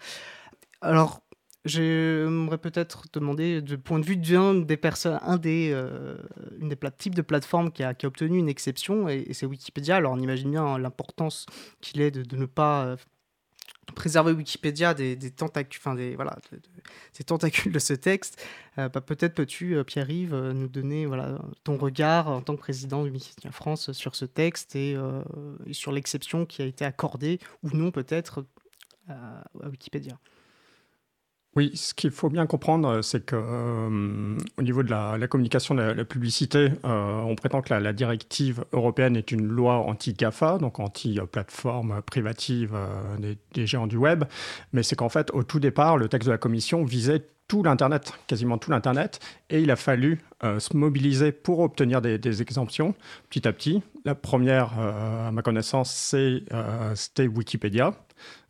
Alors, J'aimerais peut-être demander, du point de vue d'un des personnes, un des, euh, types de plateformes qui a, obtenu une exception, et, c'est Wikipédia. Alors on imagine bien l'importance qu'il est de, ne pas euh, préserver Wikipédia des, tentacules, enfin des voilà, des tentacules de ce texte. Euh, bah, peut-être peux-tu, Pierre-Yves, nous donner voilà ton regard en tant que président de Wikipédia France sur ce texte et sur l'exception qui a été accordée ou non peut-être à Wikipédia. Oui, ce qu'il faut bien comprendre, c'est que euh, au niveau de la, communication, de la, publicité, euh, on prétend que la, directive européenne est une loi anti-GAFA, donc anti-plateforme privative euh, des, géants du web. Mais c'est qu'en fait, au tout départ, le texte de la Commission visait tout l'Internet, quasiment tout l'Internet, et il a fallu se mobiliser pour obtenir des, exemptions petit à petit. La première, à ma connaissance, c'était Wikipédia.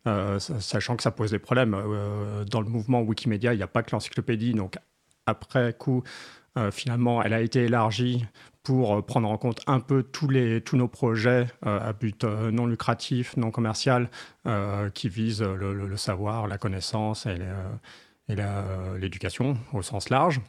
Euh, sachant que ça pose des problèmes. Euh, dans le mouvement Wikimedia, il n'y a pas que l'encyclopédie, donc après coup, euh, finalement, elle a été élargie pour prendre en compte un peu tous, les, tous nos projets à but non lucratif, non commercial, qui visent le, savoir, la connaissance et l'éducation au sens large.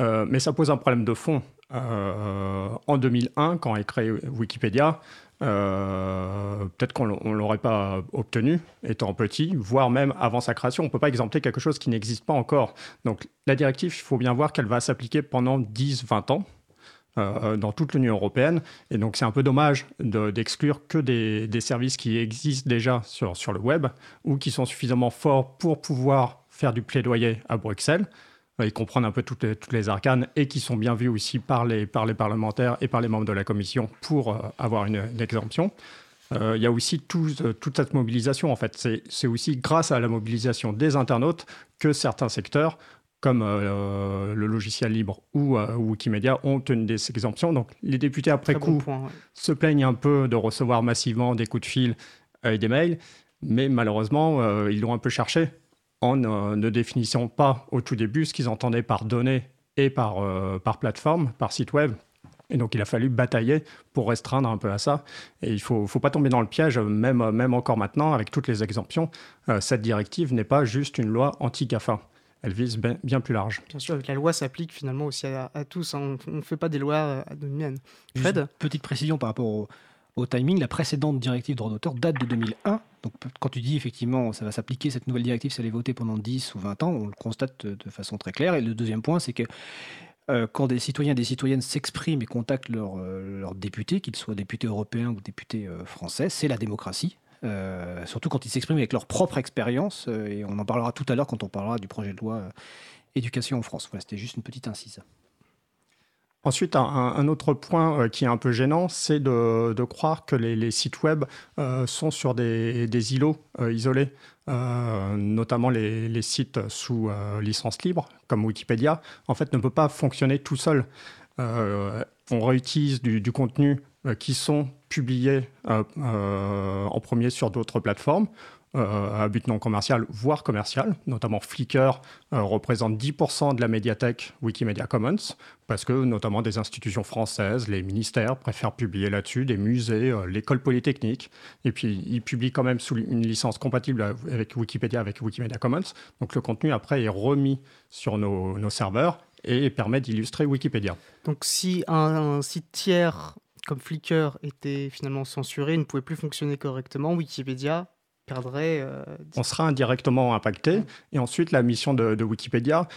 mais ça pose un problème de fond. en 2001, quand est créé Wikipédia, euh, peut-être qu'on ne l'aurait pas obtenu étant petit, voire même avant sa création. On ne peut pas exempter quelque chose qui n'existe pas encore. Donc la directive, il faut bien voir qu'elle va s'appliquer pendant 10-20 ans. Euh, dans toute l'Union européenne. Et donc, c'est un peu dommage d'exclure que des, services qui existent déjà sur le web ou qui sont suffisamment forts pour pouvoir faire du plaidoyer à Bruxelles ils comprennent un peu toutes les, toutes les, arcanes et qui sont bien vus aussi par les, par les parlementaires et par les membres de la commission pour euh, avoir une, exemption. Euh, il y a aussi euh, toute cette mobilisation, en fait. C'est aussi grâce à la mobilisation des internautes que certains secteurs, comme le logiciel libre ou, Wikimedia, ont obtenu des exemptions. Donc les députés, après coup, se plaignent un peu de recevoir massivement des coups de fil et des mails, mais malheureusement, ils l'ont un peu cherché en ne définissant pas au tout début ce qu'ils entendaient par données et par, euh, par plateforme, par site web. Et donc, il a fallu batailler pour restreindre un peu à ça. Et il ne faut, faut, pas tomber dans le piège, même, même encore maintenant, avec toutes les exemptions. Euh, cette directive n'est pas juste une loi anti-GAFA. Elle vise bien, plus large. Bien sûr, la loi s'applique finalement aussi à, tous. Hein. On ne fait pas des lois à demi Fred Petite précision par rapport au, au timing, la précédente directive droit d'auteur date de 2001. Donc, quand tu dis effectivement ça va s'appliquer, cette nouvelle directive, elle est votée pendant 10 ou 20 ans, on le constate de façon très claire. Et le deuxième point, c'est que euh, quand des citoyens et des citoyennes s'expriment et contactent leurs euh, députés, qu'ils soient députés européens ou députés euh, français, c'est la démocratie. surtout quand ils s'expriment avec leur propre expérience, et on en parlera tout à l'heure quand on parlera du projet de loi éducation en France. Voilà, c'était juste une petite incise. Ensuite, un, autre point euh, qui est un peu gênant, c'est de, croire que les, sites web euh, sont sur des, îlots euh, isolés, notamment les, sites sous licence libre, comme Wikipédia, en fait, ne peut pas fonctionner tout seul. on réutilise du, du contenu qui sont publiés en premier sur d'autres plateformes. Euh, à but non commercial, voire commercial. Notamment Flickr euh, représente 10% de la médiathèque Wikimedia Commons, parce que notamment des institutions françaises, les ministères préfèrent publier là-dessus, des musées, euh, l'école polytechnique. Et puis ils publient quand même sous une licence compatible avec Wikipédia, avec Wikimedia Commons. Donc le contenu après est remis sur nos, serveurs et permet d'illustrer Wikipédia. Donc si un, site tiers comme Flickr était finalement censuré, ne pouvait plus fonctionner correctement, Wikipédia perdrait. Euh, On sera indirectement impacté. Et ensuite, la mission de, Wikipédia,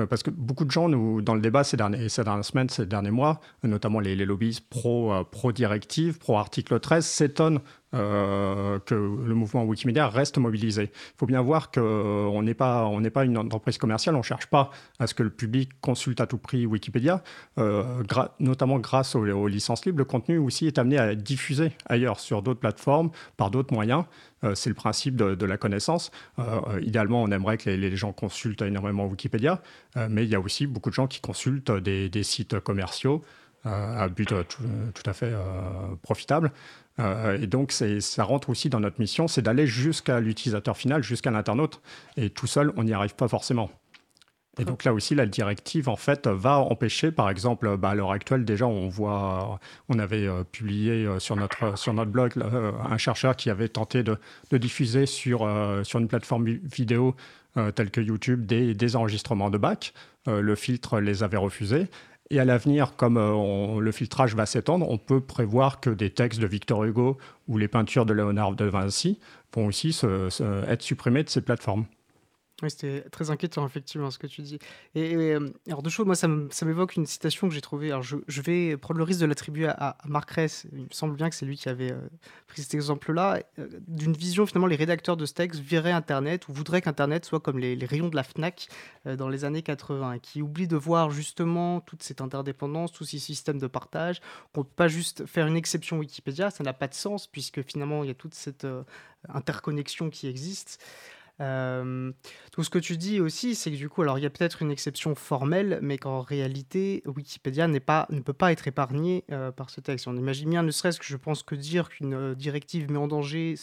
euh, parce que beaucoup de gens, nous, dans le débat ces, derniers, ces dernières semaines, ces derniers mois, notamment les, les lobbyistes pro, euh, pro-directive, pro-article 13, s'étonnent euh, que le mouvement Wikimedia reste mobilisé. Il faut bien voir qu'on n'est pas, on pas une entreprise commerciale, on ne cherche pas à ce que le public consulte à tout prix Wikipédia, euh, notamment grâce aux, licences libres. Le contenu aussi est amené à être diffusé ailleurs, sur d'autres plateformes, par d'autres moyens. Euh, c'est le principe de, la connaissance. idéalement, on aimerait que les, gens consultent énormément Wikipédia, mais il y a aussi beaucoup de gens qui consultent des, sites commerciaux à but tout, à fait profitable. Euh, et donc, ça rentre aussi dans notre mission, c'est d'aller jusqu'à l'utilisateur final, jusqu'à l'internaute. Et tout seul, on n'y arrive pas forcément. Et donc là aussi, la directive, en fait, va empêcher, par exemple, bah, à l'heure actuelle, déjà, on voit, on avait euh, publié euh, sur notre, sur notre blog un chercheur qui avait tenté de, diffuser sur, sur une plateforme vidéo telle que YouTube des, des enregistrements de bac. le filtre les avait refusés. Et à l'avenir, comme euh, le filtrage va s'étendre, on peut prévoir que des textes de Victor Hugo ou les peintures de Léonard de Vinci vont aussi être supprimés de ces plateformes. C'était très inquiétant, effectivement, ce que tu dis. Et, euh, alors, deux choses, moi, ça m'évoque une citation que j'ai trouvée. Alors, je, vais prendre le risque de l'attribuer à, Marc Ress. Il me semble bien que c'est lui qui avait euh, pris cet exemple-là. Euh, d'une vision, finalement, les rédacteurs de ce texte verraient Internet ou voudraient qu'Internet soit comme les, rayons de la Fnac dans les années 80, qui oublient de voir justement toute cette interdépendance, tous ces systèmes de partage, qu'on ne peut pas juste faire une exception Wikipédia, ça n'a pas de sens, puisque finalement, il y a toute cette interconnexion qui existe. Euh, tout ce que tu dis aussi, c'est que du coup, alors il y a peut-être une exception formelle, mais qu'en réalité, Wikipédia pas, ne peut pas être épargné euh, par ce texte. On imagine bien, ne serait-ce que je pense que dire qu'une euh, directive met en danger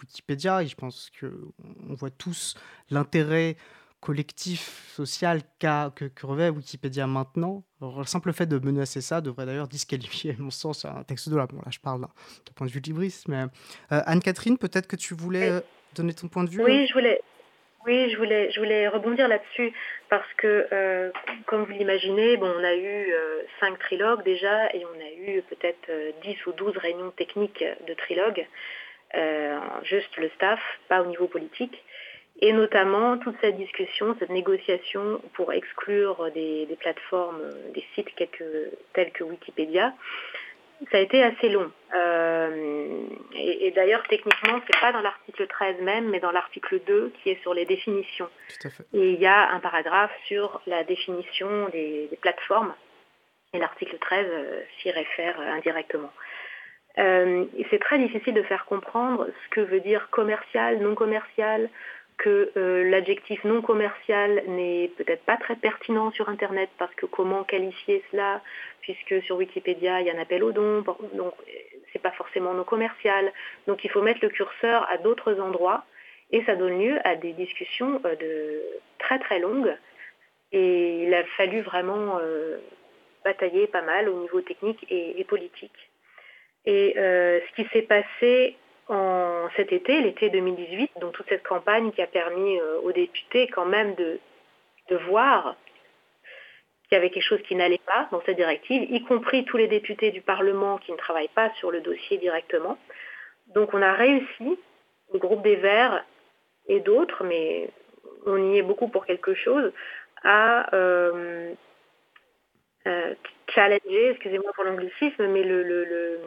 Wikipédia, et je pense qu'on voit tous l'intérêt collectif, social que, que, revêt Wikipédia maintenant. le simple fait de menacer ça devrait d'ailleurs disqualifier, à mon sens, un texte de là. Bon, là, je parle d'un point de vue libriste, mais Anne-Catherine, peut-être que tu voulais donner ton point de vue Oui, je voulais, oui, je voulais, je voulais rebondir là-dessus parce que, euh, comme vous l'imaginez, bon, on a eu euh, cinq trilogues déjà et on a eu peut-être euh, dix 10 ou 12 réunions techniques de trilogues, juste le staff, pas au niveau politique. Et notamment toute cette discussion, cette négociation pour exclure des, plateformes, des sites tels que Wikipédia, ça a été assez long. Euh, et, d'ailleurs, techniquement, c'est pas dans l'article 13 même, mais dans l'article 2 qui est sur les définitions. Et il y a un paragraphe sur la définition des, plateformes. Et l'article 13 euh, s'y réfère euh, indirectement. c'est très difficile de faire comprendre ce que veut dire commercial, non commercial, que l'adjectif non commercial n'est peut-être pas très pertinent sur Internet parce que comment qualifier cela puisque sur Wikipédia, il y a un appel aux dons, donc c'est pas forcément non commercial. Donc il faut mettre le curseur à d'autres endroits et ça donne lieu à des discussions euh, de très très longues. Et il a fallu vraiment euh, bataillé pas mal au niveau technique et, politique. Et ce qui s'est passé en cet été, l'été 2018, donc toute cette campagne qui a permis aux députés quand même de, voir qu'il y avait quelque chose qui n'allait pas dans cette directive, y compris tous les députés du Parlement qui ne travaillent pas sur le dossier directement. Donc on a réussi, le groupe des Verts et d'autres, mais on y est beaucoup pour quelque chose, à euh, euh, challenger, excusez-moi pour l'anglicisme, mais le,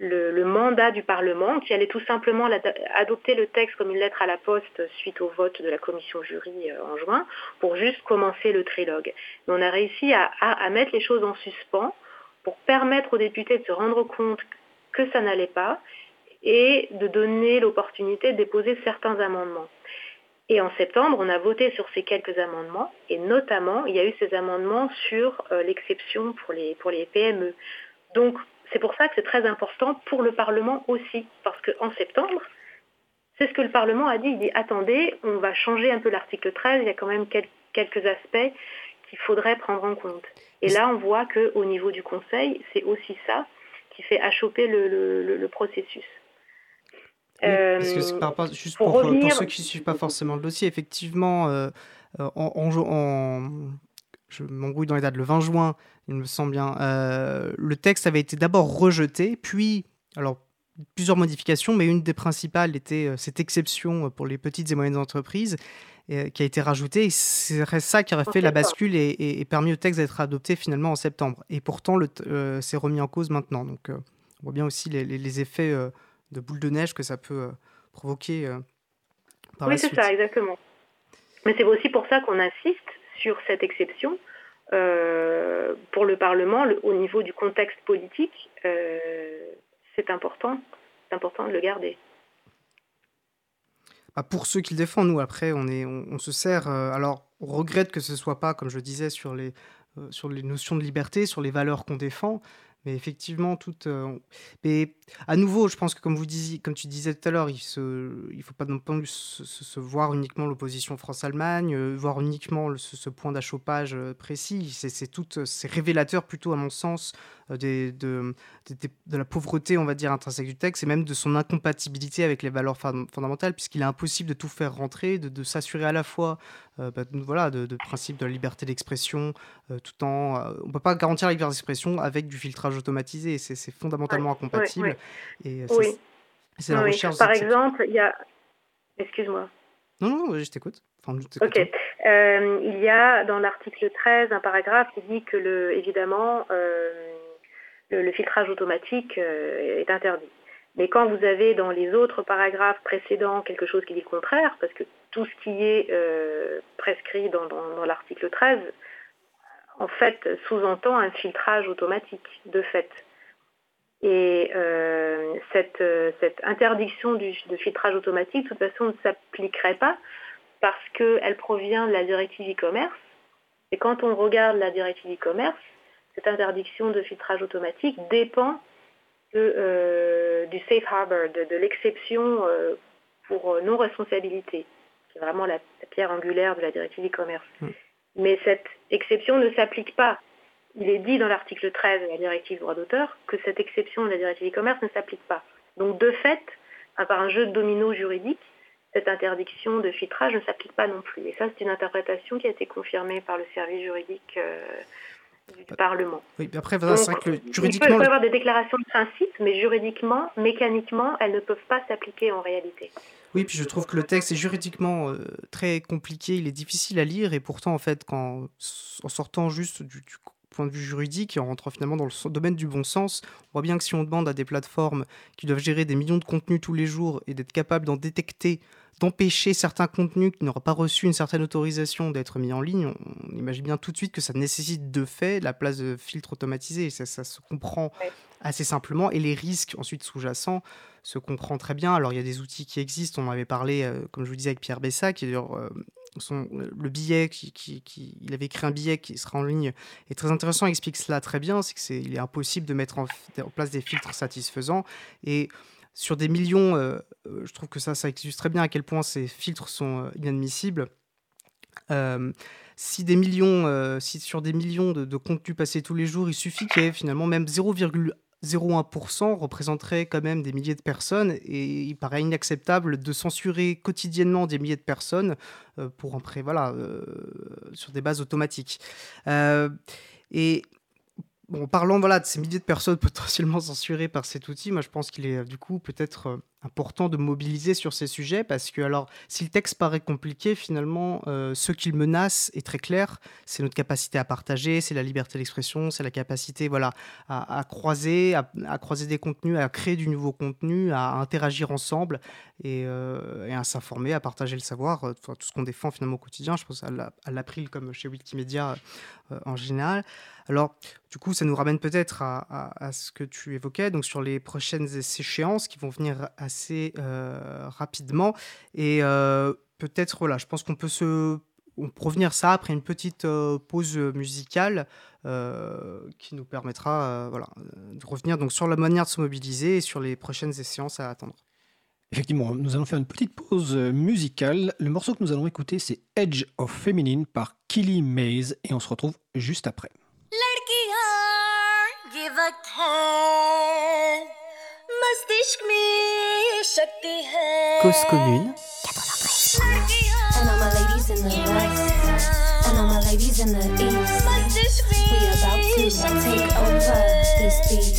mandat du Parlement, qui allait tout simplement adopter le texte comme une lettre à la poste suite au vote de la commission jury euh, en juin, pour juste commencer le trilogue. Mais on a réussi à, à, mettre les choses en suspens pour permettre aux députés de se rendre compte que ça n'allait pas et de donner l'opportunité de déposer certains amendements. Et en septembre, on a voté sur ces quelques amendements, et notamment, il y a eu ces amendements sur euh, l'exception pour les, pour les PME. Donc, c'est pour ça que c'est très important pour le Parlement aussi, parce qu'en septembre, c'est ce que le Parlement a dit. Il dit attendez, on va changer un peu l'article 13, il y a quand même quelques aspects qu'il faudrait prendre en compte. Et là, on voit qu'au niveau du Conseil, c'est aussi ça qui fait achoper le, processus. parce que par juste pour, ceux qui ne suivent pas forcément le dossier, effectivement, euh, en, en, je m'embrouille dans les dates, le 20 juin, il me semble bien, euh, le texte avait été d'abord rejeté, puis, alors, plusieurs modifications, mais une des principales était euh, cette exception pour les petites et moyennes entreprises euh, qui a été rajoutée. C'est ça qui aurait fait la bascule et, permis au texte d'être adopté finalement en septembre. Et pourtant, c'est remis en cause maintenant. Donc, on voit bien aussi les, effets de boule de neige que ça peut provoquer par oui, c'est ça, exactement. Mais c'est aussi pour ça qu'on insiste sur cette exception euh, pour le Parlement au niveau du contexte politique. Euh, c'est important, important de le garder. Bah, pour ceux qui le défendent, nous après, on, se sert. Euh, alors, on regrette que ce soit pas, comme je disais, les, sur les notions de liberté, sur les valeurs qu'on défend, mais effectivement, tout. Euh, mais à nouveau, je pense que comme vous disiez, comme tu disais tout à l'heure, il ne faut pas non plus se, voir uniquement l'opposition France-Allemagne, euh, voir uniquement ce, point d'achoppage euh, précis. C'est tout, c'est révélateur plutôt à mon sens des, de, de, la pauvreté, on va dire, intrinsèque du texte, et même de son incompatibilité avec les valeurs fondamentales, puisqu'il est impossible de tout faire rentrer, de, s'assurer à la fois euh, bah, voilà, de, de, principe de la liberté d'expression, euh, tout en... Euh, on ne peut pas garantir la liberté d'expression avec du filtrage automatisé, c'est fondamentalement incompatible. Et oui. c'est la recherche... Par exemple, il y a... Excuse-moi. Non, non, je t'écoute. ok. il y a dans l'article 13 un paragraphe qui dit que, le, évidemment, le, filtrage automatique euh, est interdit. Mais quand vous avez dans les autres paragraphes précédents quelque chose qui dit le contraire, parce que tout ce qui est euh, prescrit dans, l'article 13, en fait, sous-entend un filtrage automatique, de fait. Et euh, cette, interdiction de filtrage automatique, de toute façon, ne s'appliquerait pas parce qu'elle provient de la directive e-commerce. Et quand on regarde la directive e-commerce, cette interdiction de filtrage automatique dépend euh, du safe harbor, de, l'exception euh, pour non-responsabilité, qui est vraiment la, pierre angulaire de la directive e-commerce. Mm. Mais cette exception ne s'applique pas. Il est dit dans l'article 13 de la directive droit d'auteur que cette exception de la directive e-commerce ne s'applique pas. Donc de fait, par un jeu de domino juridique, cette interdiction de filtrage ne s'applique pas non plus. Et ça, c'est une interprétation qui a été confirmée par le service juridique euh, du Parlement. Oui, mais après, c'est que juridiquement. Il peut y avoir des déclarations de principe, mais juridiquement, mécaniquement, elles ne peuvent pas s'appliquer en réalité. Oui, puis je trouve que le texte est juridiquement euh, très compliqué, il est difficile à lire, et pourtant, en fait, quand, en sortant juste du, point de vue juridique et en rentrant finalement dans le domaine du bon sens, on voit bien que si on demande à des plateformes qui doivent gérer des millions de contenus tous les jours et d'être capables d'en détecter d'empêcher certains contenus qui n'auraient pas reçu une certaine autorisation d'être mis en ligne, on, imagine bien tout de suite que ça nécessite de fait la place de filtre automatisé. Ça, ça se comprend assez simplement. Et les risques ensuite sous-jacents se comprend très bien. Alors il y a des outils qui existent. On en avait parlé, euh, comme je vous disais, avec Pierre Bessa, qui d'ailleurs euh, son, le billet, qui, il avait écrit un billet qui sera en ligne, est très intéressant, il explique cela très bien, c'est qu'il est, est impossible de mettre en, place des filtres satisfaisants. Et sur des millions, euh, euh, je trouve que ça, ça illustre très bien à quel point ces filtres sont euh, inadmissibles. si des millions, si sur des millions de, de, contenus passés tous les jours, il suffit qu'il y ait finalement même 0,01% représenterait quand même des milliers de personnes et il paraît inacceptable de censurer quotidiennement des milliers de personnes pour entrer voilà, sur des bases automatiques. et Bon, parlant voilà, de ces milliers de personnes potentiellement censurées par cet outil, moi je pense qu'il est du coup peut-être important de mobiliser sur ces sujets parce que, alors, si le texte paraît compliqué, finalement, euh, ce qu'il menace est très clair. C'est notre capacité à partager, c'est la liberté d'expression, c'est la capacité voilà, à, croiser, à, croiser des contenus, à créer du nouveau contenu, à interagir ensemble et, euh, à s'informer, à partager le savoir, euh, tout ce qu'on défend finalement au quotidien. Je pense à l'April comme chez Wikimedia en général. Alors, du coup, ça nous ramène peut-être à, ce que tu évoquais, donc sur les prochaines échéances qui vont venir assez euh, rapidement. Et euh, peut-être, je pense qu'on peut se on ça après une petite euh, pause musicale qui nous permettra de revenir donc sur la manière de se mobiliser et sur les prochaines séances à attendre. Effectivement, nous allons faire une petite pause musicale. Le morceau que nous allons écouter, c'est Edge of Feminine par Killy Maze et on se retrouve juste après. मस्तिष्क में शक्ति है Cause commune And all my ladies in the west And all my ladies in the east We about to take over this beat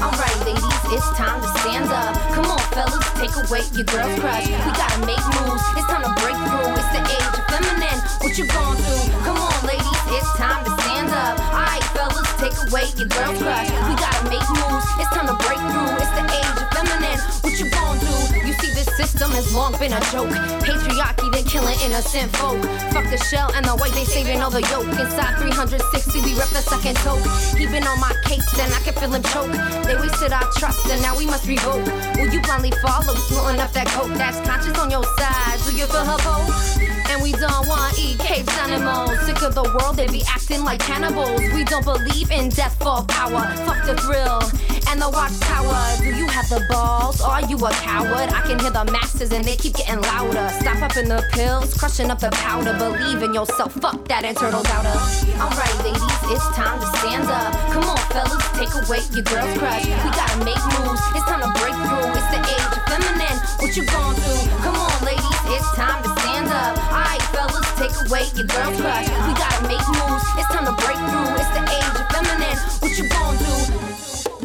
Alright ladies, it's time to stand up Come on fellas, take away your girl's crush We gotta make moves, it's time to break through It's the age of feminine, what you gon' do? Come on ladies, it's time to stand up. Alright fellas, take away your girl crush. We gotta make moves, it's time to break through. It's the age of feminine, what you gon' do? You see this system has long been a joke. Patriarchy, they're killing innocent folk. Fuck the shell and the white, they saving all the yolk. Inside 360, we rep the second toke. He been on my case and I can feel him choke. They wasted our trust and now we must revoke. Will you blindly follow, snorting up that coke? That's conscious on your side, do you feel her pole? And we don't want eat caged animals. Sick of the world, they be acting like cannibals. We don't believe in death for power. Fuck the thrill and the watchtower. Do you have the balls? Are you a coward? I can hear the masses and they keep getting louder. Stop up in the pills, crushing up the powder. Believe in yourself, fuck that internal doubter. Alright ladies, it's time to stand up. Come on fellas, take away your girl's crush. We gotta make moves, it's time to break through. It's the age of feminine, what you going through? Come on ladies, it's time to stand up Alright fellas, take away your girl's crush We gotta make moves, it's time to break through It's the age of feminine, what you gon' do?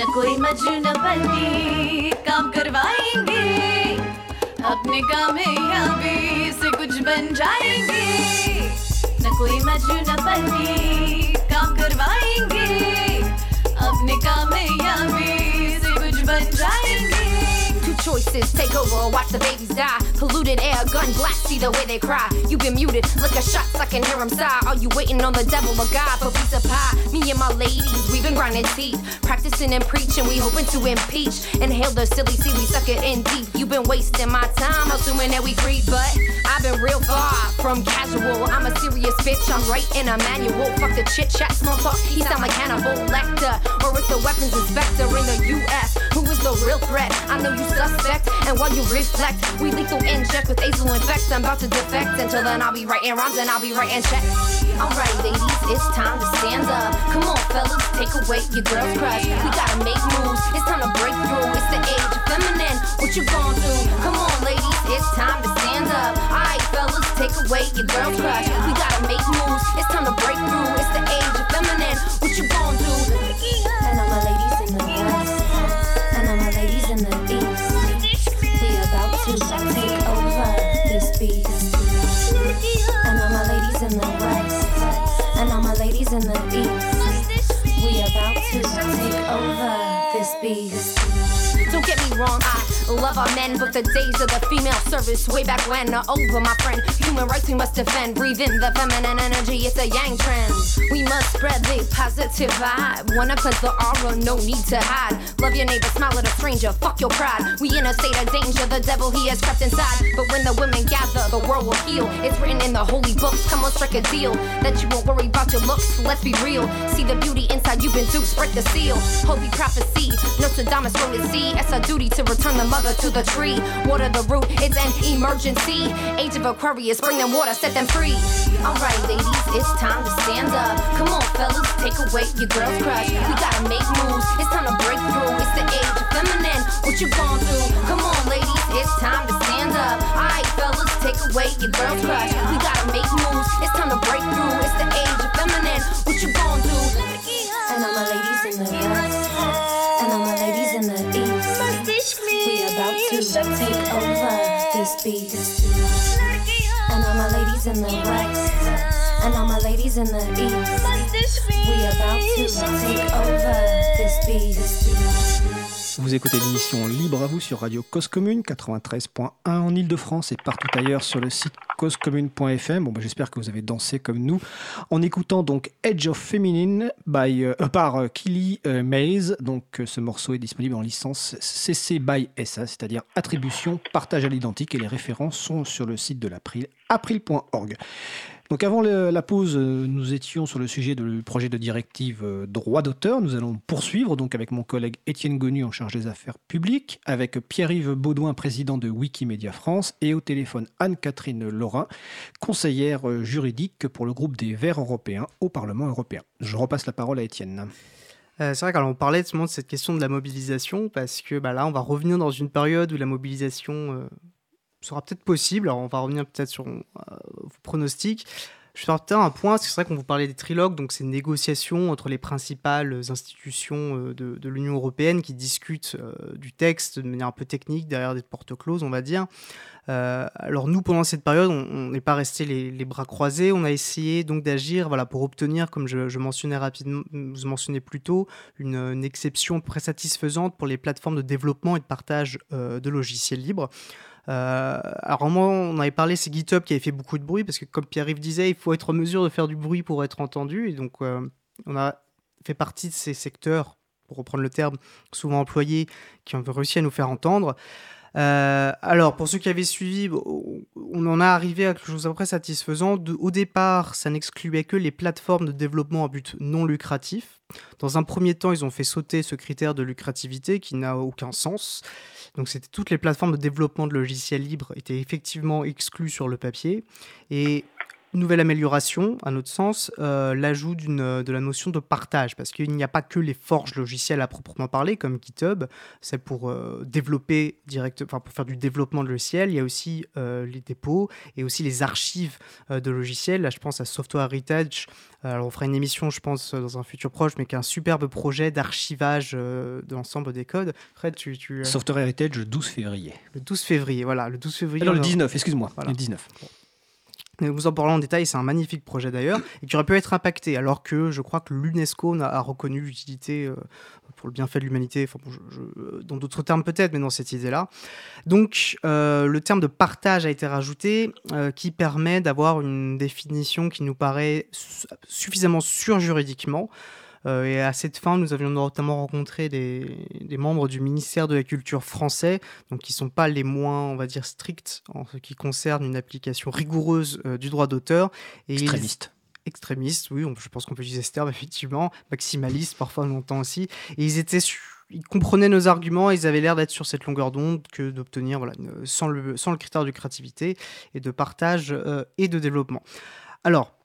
न कोई मजनू बनी काम करवाएँगे अपने कामयाबी से कुछ बन जाएँगे न कोई मजनू बनी काम करवाएँगे अपने कामयाबी से कुछ बन जाएँगे choices take over, watch the babies die. Polluted air, gun blast, see the way they cry. You been muted, lick a shots, I can hear them sigh. Are you waiting on the devil or God for piece of pie? Me and my ladies, we've been grinding teeth, practicing and preaching, we hoping to impeach. Inhale the silly sea, we suck it in deep. You been wasting my time, assuming that we creep, but I've been real far from casual. I'm a serious bitch, I'm writing a manual. Fuck the chit chat, small talk, he sound like Hannibal Lecter, or it's the weapons inspector in the U.S. Who is the real threat? I know you suck And while you reflect, we lethal inject with azul infect. I'm about to defect. Until then, I'll be writing rhymes and I'll be writing checks. Alright, ladies, it's time to stand up. Come on, fellas, take away your girl's crush. We gotta make moves. It's time to break through. It's the age of feminine. What you gon' do? Come on, ladies, it's time to stand up. Alright, fellas, take away your girl's crush. We gotta make moves. It's time to break through. It's the age of feminine. What you gon' do? And all my ladies in the west. Men, but the days of the female service way back when are over, my friend. Human rights we must defend. Breathe in the feminine energy, it's a yang trend. We must spread the positive vibe. Wanna cleanse the aura, no need to hide. Love your neighbor, smile at a stranger, fuck your pride. We in a state of danger, the devil he has crept inside. But when the women gather, the world will heal. It's written in the holy books, come on, strike a deal. That you won't worry about your looks, let's be real. See the beauty inside, you've been duped, break the seal. Holy prophecy, Nostradamus wrote it, see. It's our duty to return the mother to to the tree. Water the root, it's an emergency. Age of Aquarius, bring them water, set them free. Alright, ladies, it's time to stand up. Come on, fellas, take away your girl's crush. We gotta make moves, it's time to break through. It's the age of feminine. What you gonna do? Come on, ladies, it's time to stand up. Alright, fellas, take away your girl's crush. We gotta make moves, it's time to break through. It's the age of feminine. What you gonna do? And all my ladies in the west, and all my ladies in the take over this beast. And all my ladies in the west, and all my ladies in the east. We about to take over this beast. Vous écoutez l'émission Libre à vous sur Radio Cause Commune 93.1 en Ile-de-France et partout ailleurs sur le site causecommune.fm. Bon, bah, j'espère que vous avez dansé comme nous en écoutant donc Edge of Feminine by, euh, par euh, Killy euh, Mays. Donc ce morceau est disponible en licence CC by SA, c'est-à-dire attribution, partage à l'identique et les références sont sur le site de l'April, april.org. Donc avant la pause, euh, nous étions sur le sujet du projet de directive euh, droit d'auteur. Nous allons poursuivre donc avec mon collègue Étienne Gonu en charge des affaires publiques, avec Pierre-Yves Baudouin, président de Wikimedia France, et au téléphone Anne-Catherine Laurin, conseillère euh, juridique pour le groupe des Verts européens au Parlement européen. Je repasse la parole à Étienne. C'est vrai qu'on parlait justement de cette question de la mobilisation, parce que bah, là, on va revenir dans une période où la mobilisation sera peut-être possible. Alors, on va revenir peut-être sur euh, vos pronostics. Je vais faire un point, parce que c'est vrai qu'on vous parlait des trilogues, donc ces négociations entre les principales institutions euh, de, l'Union européenne qui discutent euh, du texte de manière un peu technique, derrière des portes closes, on va dire. Alors nous, pendant cette période, on n'est pas resté les, bras croisés. On a essayé donc d'agir, voilà, pour obtenir, comme je, mentionnais rapidement, vous mentionnez plus tôt, une, exception très satisfaisante pour les plateformes de développement et de partage de logiciels libres. Euh, alors moi, on avait parlé, c'est GitHub qui avait fait beaucoup de bruit parce que comme Pierre-Yves disait, il faut être en mesure de faire du bruit pour être entendu. Et donc, euh, on a fait partie de ces secteurs, pour reprendre le terme, souvent employés, qui ont réussi à nous faire entendre. Euh, alors, pour ceux qui avaient suivi, on en a arrivé à quelque chose à peu près satisfaisant. Au départ, ça n'excluait que les plateformes de développement à but non lucratif. Dans un premier temps, ils ont fait sauter ce critère de lucrativité qui n'a aucun sens. Donc, c'était toutes les plateformes de développement de logiciels libres étaient effectivement exclues sur le papier. Et nouvelle amélioration, à notre sens, euh, l'ajout d'une- de la notion de partage, parce qu'il n'y a pas que les forges logicielles à proprement parler, comme GitHub, c'est pour euh, développer direct, enfin pour faire du développement de logiciels. Il y a aussi euh, les dépôts et aussi les archives euh, de logiciels. Là, je pense à Software Heritage. Euh, Alors, on fera une émission, je pense, euh, dans un futur proche, mais qui est un superbe projet d'archivage euh, de l'ensemble des codes. Fred, tu, tu, euh, Software Heritage le 12 février. le 12 février, voilà, le 12 février. Alors le on a- 19, excuse-moi, Voilà. le 19. Et Nous en parlons en détail, c'est un magnifique projet d'ailleurs, et qui aurait pu être impacté, alors que je crois que l'UNESCO a, reconnu l'utilité euh, pour le bienfait de l'humanité, enfin, dans d'autres termes peut-être, mais dans cette idée-là. Donc euh, le terme de partage a été rajouté, euh, qui permet d'avoir une définition qui nous paraît su- suffisamment sûre juridiquement. Euh, et à cette fin, nous avions notamment rencontré des, des membres du ministère de la Culture français, donc qui sont pas les moins, on va dire, stricts en ce qui concerne une application rigoureuse euh, du droit d'auteur. Et ils- Extrémiste. extrémistes, oui, on- je pense qu'on peut utiliser ce terme, effectivement, maximalistes, parfois on l'entend aussi, et ils étaient ils comprenaient nos arguments, ils avaient l'air d'être sur cette longueur d'onde que d'obtenir, voilà, une- sans le, sans le critère de créativité et de partage euh, et de développement. Alors,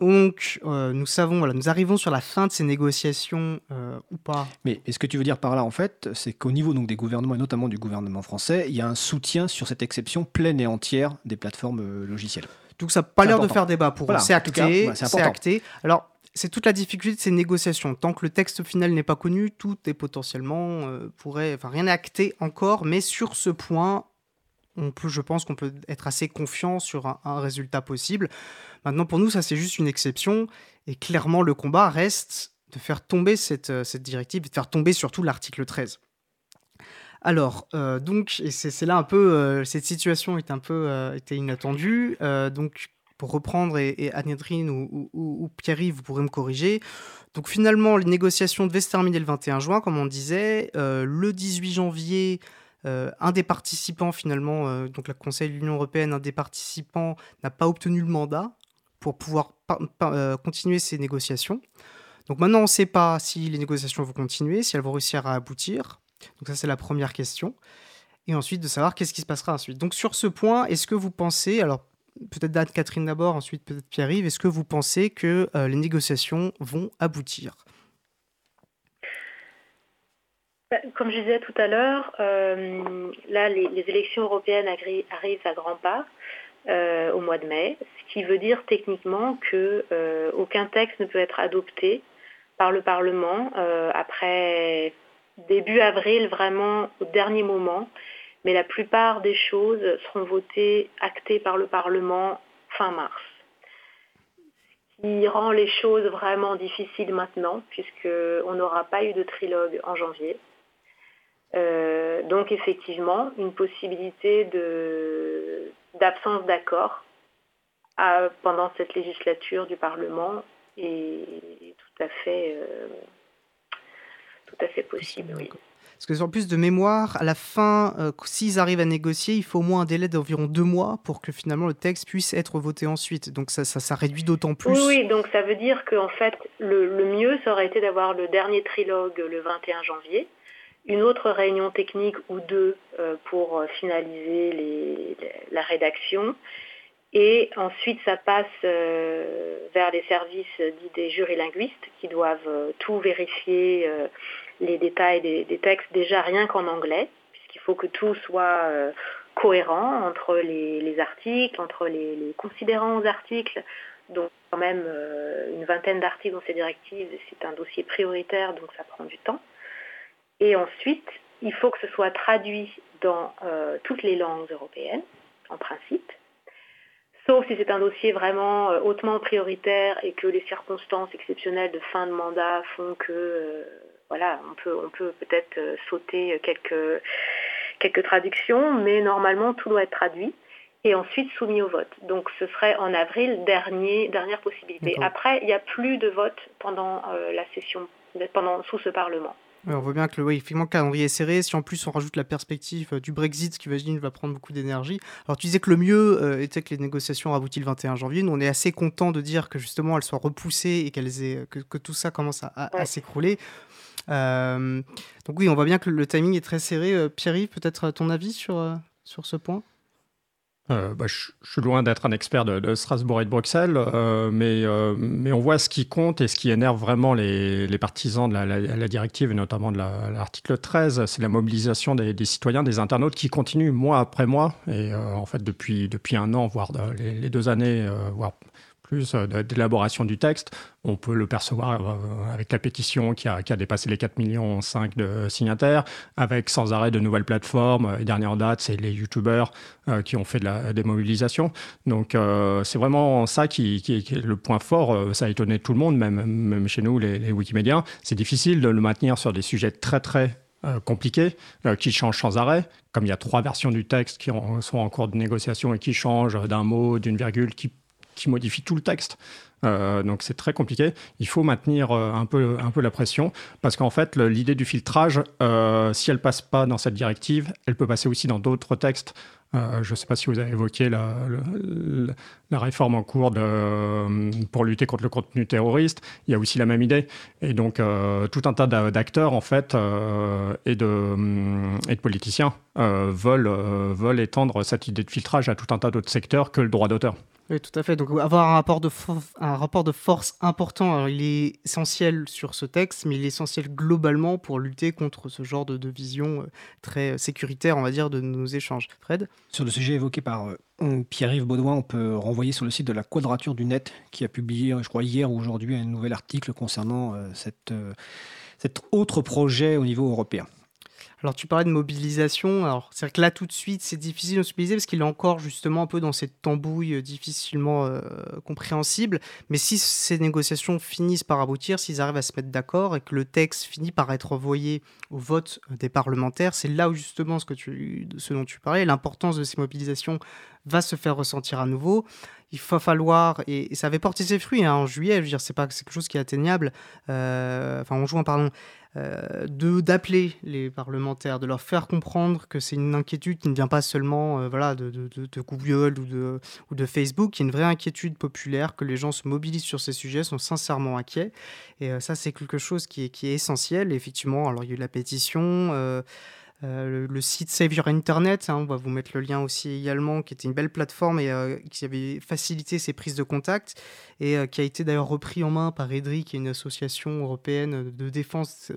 donc, euh, nous savons, voilà, nous arrivons sur la fin de ces négociations euh, ou pas. Mais est-ce que tu veux dire par là, en fait, c'est qu'au niveau donc, des gouvernements, et notamment du gouvernement français, il y a un soutien sur cette exception pleine et entière des plateformes euh, logicielles? Donc ça n'a pas l'air de faire débat pour Voilà, eux. C'est acté. bah, c'est acté. Alors, c'est toute la difficulté de ces négociations. Tant que le texte final n'est pas connu, tout est potentiellement pourrait, enfin rien n'est acté encore, mais sur ce point, on peut, je pense qu'on peut être assez confiant sur un, résultat possible. Maintenant, pour nous, ça c'est juste une exception, et clairement, le combat reste de faire tomber cette, euh, directive, de faire tomber surtout l'article 13. Alors, euh, donc, et c'est là un peu, euh, cette situation est un peu était inattendue. Donc, pour reprendre, et, et Anne-Catherine ou, ou- ou- Pierre-Yves, vous pourrez me corriger. Donc, finalement, les négociations devaient se terminer le 21 juin, comme on disait. Le 18 janvier, euh, un des participants, finalement, euh, donc le Conseil de l'Union européenne, un des participants n'a pas obtenu le mandat pour pouvoir euh, continuer ces négociations. Donc maintenant, on ne sait pas si les négociations vont continuer, si elles vont réussir à aboutir. Donc ça, c'est la première question. et ensuite de savoir qu'est-ce qui se passera ensuite. Donc sur ce point, est-ce que vous pensez, alors peut-être Anne-Catherine d'abord, ensuite peut-être Pierre-Yves, est-ce que vous pensez que les négociations vont aboutir bah, comme je disais tout à l'heure, euh, là, les, élections européennes arrivent à grands pas euh, au mois de mai, ce qui veut dire techniquement que aucun texte ne peut être adopté par le Parlement après début avril, vraiment au dernier moment mais la plupart des choses seront votées, actées par le Parlement fin mars. Ce qui rend les choses vraiment difficiles maintenant, puisqu'on n'aura pas eu de trilogue en janvier. Euh, donc effectivement, une possibilité d'absence d'accord pendant cette législature du Parlement est tout à fait, euh, tout à fait possible. Oui. Parce que en plus de mémoire, à la fin, euh, s'ils arrivent à négocier, il faut au moins un délai d'environ deux mois pour que finalement le texte puisse être voté ensuite. Donc ça, ça, réduit d'autant plus. Oui, donc ça veut dire qu'en fait, le, mieux, ça aurait été d'avoir le dernier trilogue le 21 janvier, une autre réunion technique ou deux euh, pour euh, finaliser la rédaction. Et ensuite, ça passe vers les services dits des jurys linguistes qui doivent tout vérifier les détails des, textes déjà rien qu'en anglais, puisqu'il faut que tout soit euh, cohérent entre les, articles, entre les, considérants aux articles. Donc quand même euh, une vingtaine d'articles dans ces directives, c'est un dossier prioritaire, donc ça prend du temps. Et ensuite, il faut que ce soit traduit dans euh, toutes les langues européennes, en principe. Sauf si c'est un dossier vraiment hautement prioritaire et que les circonstances exceptionnelles de fin de mandat font que voilà, on peut, on peut peut-être euh, sauter quelques, quelques traductions, mais normalement tout doit être traduit et ensuite soumis au vote. Donc ce serait en avril, dernier, dernière possibilité. Après, il n'y a plus de vote pendant euh, la session, pendant, sous ce Parlement. On voit bien que effectivement, le calendrier est serré. Si en plus on rajoute la perspective euh, du Brexit, qui j'imagine va prendre beaucoup d'énergie. Alors tu disais que le mieux était que les négociations aboutissent le 21 janvier. Nous, on est assez content de dire que justement elles soient repoussées et qu'elles aient, que, tout ça commence à s'écrouler. Euh, donc oui, on voit bien que le timing est très serré. Euh, Pierre-Yves, peut-être ton avis sur, euh, sur ce point? Bah, je, suis loin d'être un expert de, Strasbourg et de Bruxelles, mais, mais on voit ce qui compte et ce qui énerve vraiment les, partisans de la, directive, et notamment de l'article 13, c'est la mobilisation des, citoyens, des internautes qui continuent mois après mois, et en fait depuis, depuis un an, voire les, les deux années, voire plus euh, d'élaboration du texte. On peut le percevoir euh, avec la pétition qui a, dépassé les 4 millions 5 de signataires, avec sans arrêt de nouvelles plateformes. Et dernière date, c'est les youtubeurs euh, qui ont fait de la démobilisation. Donc c'est vraiment ça qui, est le point fort. ça a étonné tout le monde, même, même chez nous, les, les Wikimédiens. C'est difficile de le maintenir sur des sujets très très compliqués, qui changent sans arrêt. Comme il y a trois versions du texte qui sont en cours de négociation et qui changent d'un mot, d'une virgule, qui qui modifie tout le texte. Euh, donc c'est très compliqué. Il faut maintenir euh, un, peu, un peu la pression parce qu'en fait l'idée du filtrage, euh, si elle passe pas dans cette directive, elle peut passer aussi dans d'autres textes. je ne sais pas si vous avez évoqué la, la, réforme en cours de, pour lutter contre le contenu terroriste. Il y a aussi la même idée. Et donc tout un tas d'acteurs en fait et, de, et de politiciens veulent, veulent étendre cette idée de filtrage à tout un tas d'autres secteurs que le droit d'auteur. Oui, tout à fait. Donc avoir un rapport de, un rapport de force important, alors il est essentiel sur ce texte, mais il est essentiel globalement pour lutter contre ce genre de, vision euh, très sécuritaire, on va dire, de nos échanges. Fred? Sur le sujet évoqué par euh, Pierre-Yves Baudouin, on peut renvoyer sur le site de la Quadrature du Net, qui a publié, je crois, hier ou aujourd'hui, un nouvel article concernant euh, cette, cet autre projet au niveau européen. Alors tu parlais de mobilisation, alors c'est vrai que là tout de suite c'est difficile de se mobiliser parce qu'il est encore justement un peu dans cette tambouille euh, difficilement euh, compréhensible, mais si ces négociations finissent par aboutir, s'ils arrivent à se mettre d'accord et que le texte finit par être envoyé au vote euh, des parlementaires, c'est là où justement ce, que tu, ce dont tu parlais, l'importance de ces mobilisations va se faire ressentir à nouveau. Il va falloir, et, ça avait porté ses fruits hein, en juillet, je veux dire, c'est pas quelque chose qui est atteignable, enfin en juin, pardon, euh, d'appeler les parlementaires, de leur faire comprendre que c'est une inquiétude qui ne vient pas seulement euh, voilà, de, de, de, Google ou de, ou de Facebook, qui est une vraie inquiétude populaire, que les gens se mobilisent sur ces sujets, sont sincèrement inquiets. Et euh, ça, c'est quelque chose qui est, qui est essentiel. effectivement, alors il y a eu la pétition. Euh, le, site Save Your Internet, hein, on va vous mettre le lien aussi également, qui était une belle plateforme et euh, qui avait facilité ces prises de contact et euh, qui a été d'ailleurs repris en main par EDRI, qui est une association européenne de défense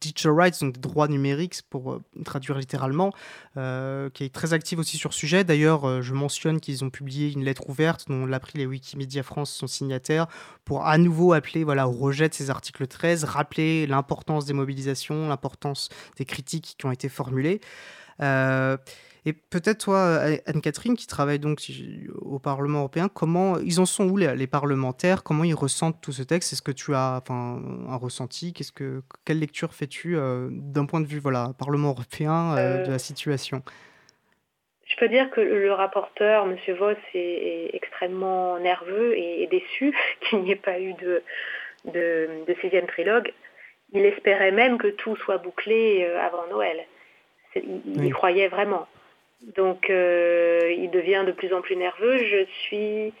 digital rights, donc des droits numériques pour traduire littéralement, qui est très active aussi sur ce sujet. D'ailleurs, je mentionne qu'ils ont publié une lettre ouverte dont l'April et Wikimedia France sont signataires pour à nouveau appeler voilà, au rejet de ces articles 13, rappeler l'importance des mobilisations, l'importance des critiques qui ont été formulées. Euh, et peut-être toi, Anne-Catherine, qui travaille donc au Parlement européen, comment ils en sont où les, parlementaires? Comment ils ressentent tout ce texte? Est-ce que tu as enfin, un ressenti? Qu'est-ce que quelle lecture fais-tu euh, d'un point de vue voilà Parlement européen euh, de la situation? Je peux dire que le rapporteur, M. Voss, est, extrêmement nerveux et, déçu qu'il n'y ait pas eu de, de, de sixième trilogue. Il espérait même que tout soit bouclé euh, avant Noël. Il, y croyait vraiment. Donc euh, il devient de plus en plus nerveux. Je suis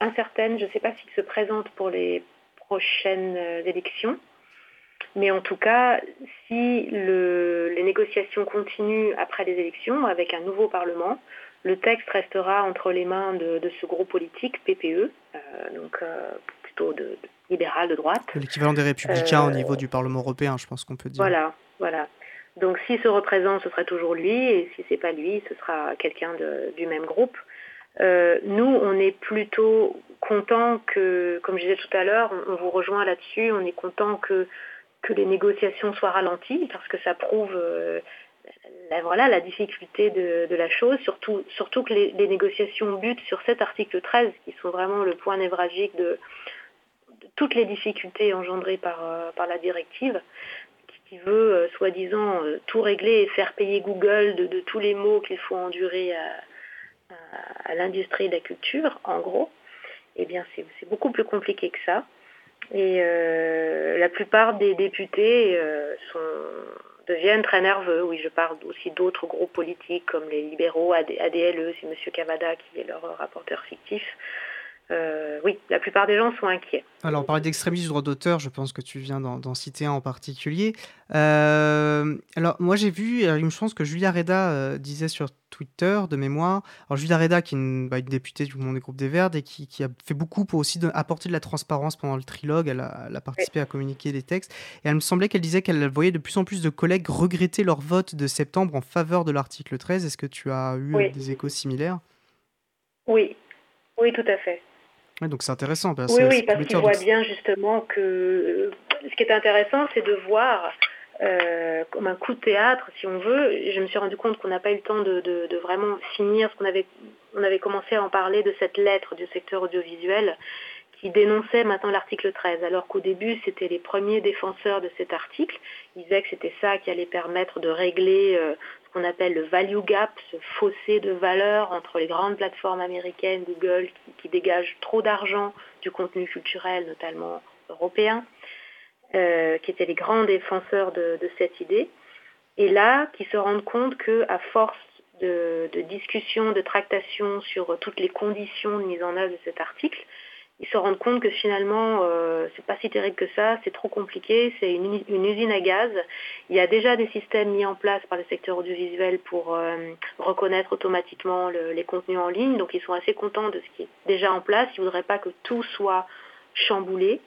incertaine, je ne sais pas s'il se présente pour les prochaines euh, élections. Mais en tout cas, si les négociations continuent après les élections avec un nouveau Parlement, le texte restera entre les mains de, ce groupe politique, PPE, donc plutôt de, libéral de droite. L'équivalent des républicains au euh, niveau du Parlement européen, je pense qu'on peut dire. Voilà, voilà. Donc s'il se représente, ce sera toujours lui, et si c'est pas lui, ce sera quelqu'un du même groupe. Euh, nous, on est plutôt content que, comme je disais tout à l'heure, on, vous rejoint là-dessus, on est content que, que les négociations soient ralenties, parce que ça prouve euh, la, voilà, la difficulté de, la chose, surtout, surtout que les, les, négociations butent sur cet article 13, qui sont vraiment le point névralgique de, toutes les difficultés engendrées par, euh, la directive, qui veut euh, soi-disant euh, tout régler et faire payer Google de, tous les maux qu'il faut endurer à, l'industrie de la culture, en gros, eh bien c'est beaucoup plus compliqué que ça. Et la plupart des députés deviennent très nerveux. Oui, je parle aussi d'autres groupes politiques comme les libéraux, ADLE, c'est M. Cavada qui est leur rapporteur fictif. Euh, oui, la plupart des gens sont inquiets. Alors, on parlait d'extrémisme du droit d'auteur, je pense que tu viens d'en citer un en particulier. Euh, alors, moi, j'ai vu, il me semble que Julia Reda euh, disait sur Twitter, de mémoire. Alors, Julia Reda, qui est une, bah, députée du monde des groupes des Verts et qui, a fait beaucoup pour aussi apporter de la transparence pendant le trilogue. Elle a, participé à communiquer des textes. Et elle me semblait qu'elle disait qu'elle voyait de plus en plus de collègues regretter leur vote de septembre en faveur de l'article 13. Est-ce que tu as eu des échos similaires? Oui, oui, tout à fait donc c'est intéressant. oui, oui, parce qu'il voit bien justement que euh, ce qui est intéressant, c'est de voir euh, comme un coup de théâtre, si on veut. Je me suis rendu compte qu'on n'a pas eu le temps de, vraiment finir ce qu'on avait, on avait commencé à en parler de cette lettre du secteur audiovisuel qui dénonçait maintenant l'article 13, alors qu'au début, c'était les premiers défenseurs de cet article. Ils disaient que c'était ça qui allait permettre de régler euh, qu'on appelle le value gap, ce fossé de valeur entre les grandes plateformes américaines, Google, qui, dégagent trop d'argent du contenu culturel, notamment européen, euh, qui étaient les grands défenseurs de, cette idée. Et là, qui se rendent compte qu'à force de, de discussions, de tractations sur toutes les conditions de mise en œuvre de cet article, ils se rendent compte que finalement, euh, c'est pas si terrible que ça, c'est trop compliqué, c'est une, usine à gaz. Il y a déjà des systèmes mis en place par le secteur audiovisuel pour euh, reconnaître automatiquement les contenus en ligne, donc ils sont assez contents de ce qui est déjà en place. Ils voudraient pas que tout soit chamboulé.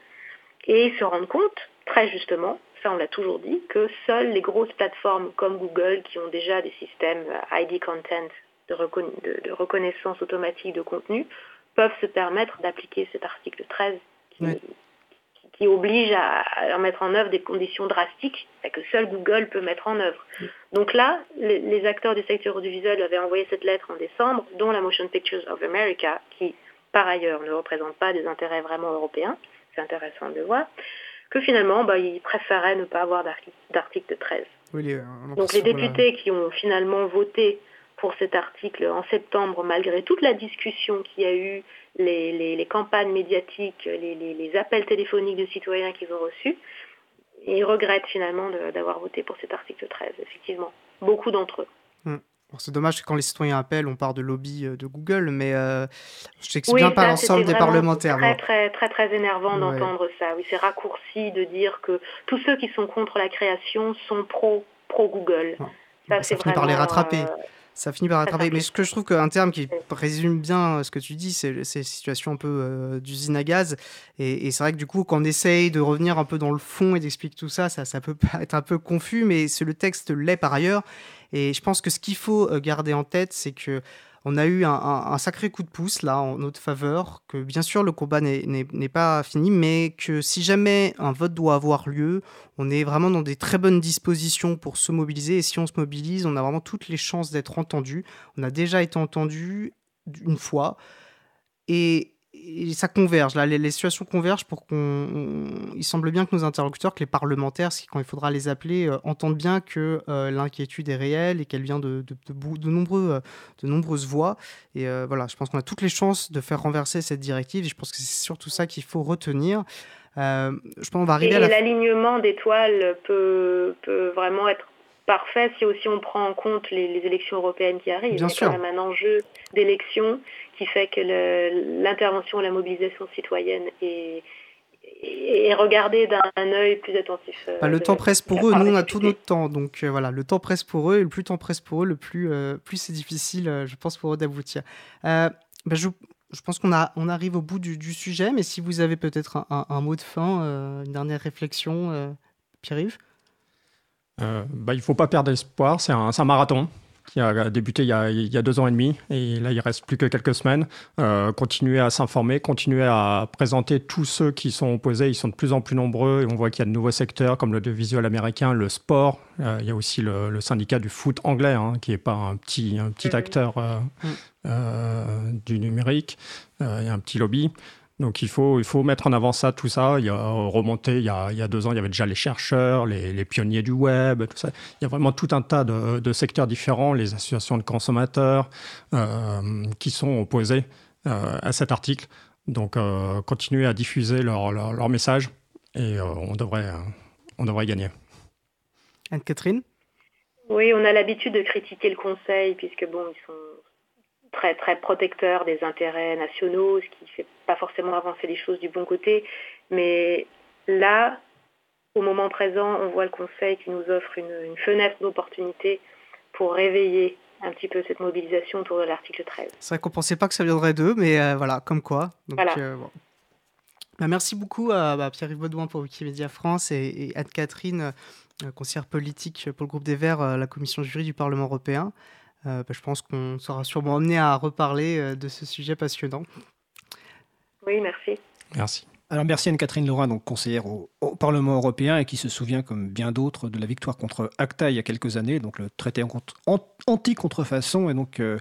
Et ils se rendent compte, très justement, ça on l'a toujours dit, que seules les grosses plateformes comme Google, qui ont déjà des systèmes euh, ID Content de, de reconnaissance automatique de contenu, peuvent se permettre d'appliquer cet article 13 qui, oblige à, mettre en œuvre des conditions drastiques que seul Google peut mettre en œuvre. Donc là, les, acteurs du secteur audiovisuel avaient envoyé cette lettre en décembre, dont la Motion Pictures of America, qui par ailleurs ne représente pas des intérêts vraiment européens, c'est intéressant de le voir, que finalement, bah, ils préféraient ne pas avoir d'article 13. Donc les députés qui ont finalement voté pour cet article en septembre, malgré toute la discussion qu'il y a eu, les, campagnes médiatiques, les, appels téléphoniques de citoyens qu'ils ont reçus. ils regrettent finalement d'avoir voté pour cet article 13, effectivement. Beaucoup d'entre eux. Hmm. C'est dommage que quand les citoyens appellent, on parle de lobby euh, de Google, mais euh, je sais que c'est bien pas l'ensemble des parlementaires. C'est très, très, très, énervant d'entendre ça. Oui, c'est raccourci de dire que tous ceux qui sont contre la création sont pro pro-Google. Ça, ça finit par les rattraper. Ça finit par rattraper. Mais ce que je trouve qu'un terme qui résume bien ce que tu dis, c'est ces situations un peu d'usine à gaz. Et, c'est vrai que du coup, quand on essaye de revenir un peu dans le fond et d'expliquer tout ça, ça, ça peut être un peu confus, mais le texte l'est par ailleurs. Et je pense que ce qu'il faut garder en tête, c'est que on a eu un, sacré coup de pouce là en notre faveur, que bien sûr le combat n'est pas fini, mais que si jamais un vote doit avoir lieu, on est vraiment dans des très bonnes dispositions pour se mobiliser. Et si on se mobilise, on a vraiment toutes les chances d'être entendu. On a déjà été entendu une fois. Et ça converge. Là, les, situations convergent pour qu'on. Il semble bien que nos interlocuteurs, que les parlementaires, quand il faudra les appeler, euh, entendent bien que euh, l'inquiétude est réelle et qu'elle vient de, de, nombreux, euh, de nombreuses voix. Et voilà, je pense qu'on a toutes les chances de faire renverser cette directive. Et je pense que c'est surtout ça qu'il faut retenir. je pense qu'on va arriver et l'alignement d'étoiles peut, peut vraiment être parfait si aussi on prend en compte les, élections européennes qui arrivent. Bien sûr. Il y a quand même un enjeu d'élection qui fait que l'intervention et la mobilisation citoyenne est, est regardée d'un œil plus attentif. Euh, bah, le temps presse pour eux, nous on a tout notre temps, donc euh, voilà, le temps presse pour eux, et le plus temps presse pour eux, le plus, euh, plus c'est difficile, je pense, pour eux d'aboutir. Bah, je, je, pense qu'on on arrive au bout du, sujet, mais si vous avez peut-être un, un, mot de fin, une dernière réflexion, Pierre-Yves? Euh, bah, il ne faut pas perdre espoir. C'est un, un, marathon qui a débuté il y a, il y a, deux ans et demi et là il reste plus que quelques semaines. Euh, continuer à s'informer, continuer à présenter tous ceux qui sont opposés. Ils sont de plus en plus nombreux et on voit qu'il y a de nouveaux secteurs comme le visuel américain, le sport. Euh, il y a aussi le, le, syndicat du foot anglais hein, qui n'est pas un petit, un petit acteur euh, mm. euh, du numérique. il y a un petit lobby. Donc il faut, il faut mettre en avant ça, tout ça. Il y a remonté, il y a, il y a deux ans, il y avait déjà les chercheurs, les, les, pionniers du web, tout ça. Il y a vraiment tout un tas de, de secteurs différents, les associations de consommateurs euh, qui sont opposés euh, à cet article. Donc euh, continuer à diffuser leur, leur, leur message et euh, on, devrait, on devrait gagner. Anne-Catherine? Oui, on a l'habitude de critiquer le Conseil puisque bon, ils sont très, très protecteur des intérêts nationaux, ce qui ne fait pas forcément avancer les choses du bon côté. Mais là, au moment présent, on voit le Conseil qui nous offre une, fenêtre d'opportunité pour réveiller un petit peu cette mobilisation autour de l'article 13. C'est vrai qu'on ne pensait pas que ça viendrait d'eux, mais euh, voilà, comme quoi. Donc, euh, bah, merci beaucoup à bah, Pierre-Yves Baudouin pour Wikimedia France et, Anne-Catherine, euh, conseillère politique pour le groupe des Verts à la commission jury du Parlement européen. Euh, bah, je pense qu'on sera sûrement amené à reparler euh, de ce sujet passionnant. Oui, merci. Merci. Alors merci Anne-Catherine Laurent, donc conseillère au, Parlement européen et qui se souvient, comme bien d'autres, de la victoire contre ACTA il y a quelques années, donc le traité anti-contrefaçon, et donc euh,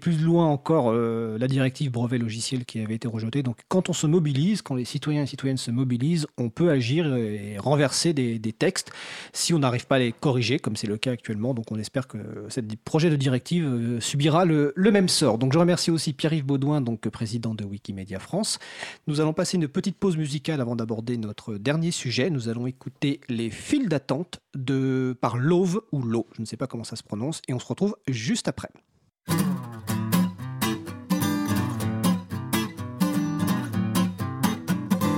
plus loin encore euh, la directive brevet logiciel qui avait été rejetée. Donc quand on se mobilise, quand les citoyens et citoyennes se mobilisent, on peut agir et renverser des, textes si on n'arrive pas à les corriger, comme c'est le cas actuellement. Donc on espère que ce projet de directive euh, subira le, le, même sort. Donc je remercie aussi Pierre-Yves Baudouin, donc président de Wikimedia France. Nous allons passer une petite pause musicale avant d'aborder notre dernier sujet. Nous allons écouter les files d'attente de par Love ou Lo, je ne sais pas comment ça se prononce, et on se retrouve juste après.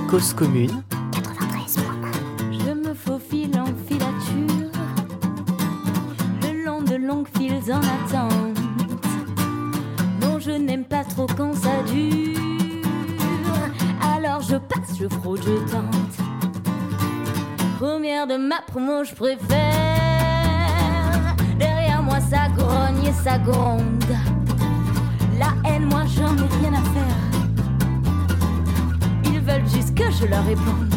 Cause commune. Je me faufile en filature, le long de longues files en attente. Non, je n'aime pas trop quand ça dure je passe, je fraude, je tente. Première de ma promo, je préfère. Derrière moi, ça grogne et ça gronde. La haine, moi, j'en ai rien à faire. Ils veulent juste que je leur réponde.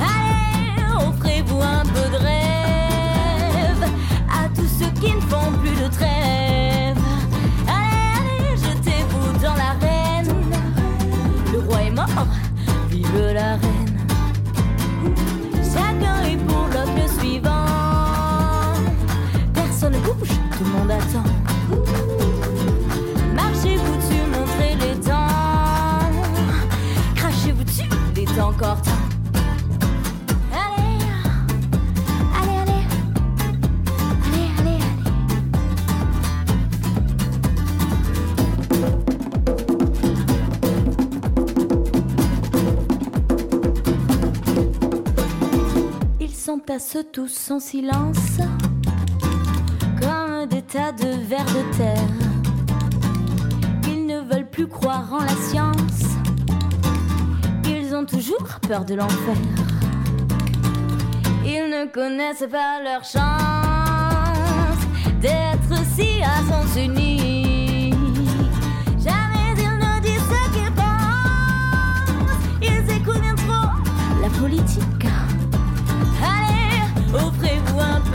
Allez, offrez-vous un peu de rêve à tous ceux qui ne font plus de trêve. Vive la reine. Chacun est pour chassent tous en silence, comme des tas de vers de terre. Ils ne veulent plus croire en la science, ils ont toujours peur de l'enfer. Ils ne connaissent pas leur chance d'être si à sens unique. Offrez-vous un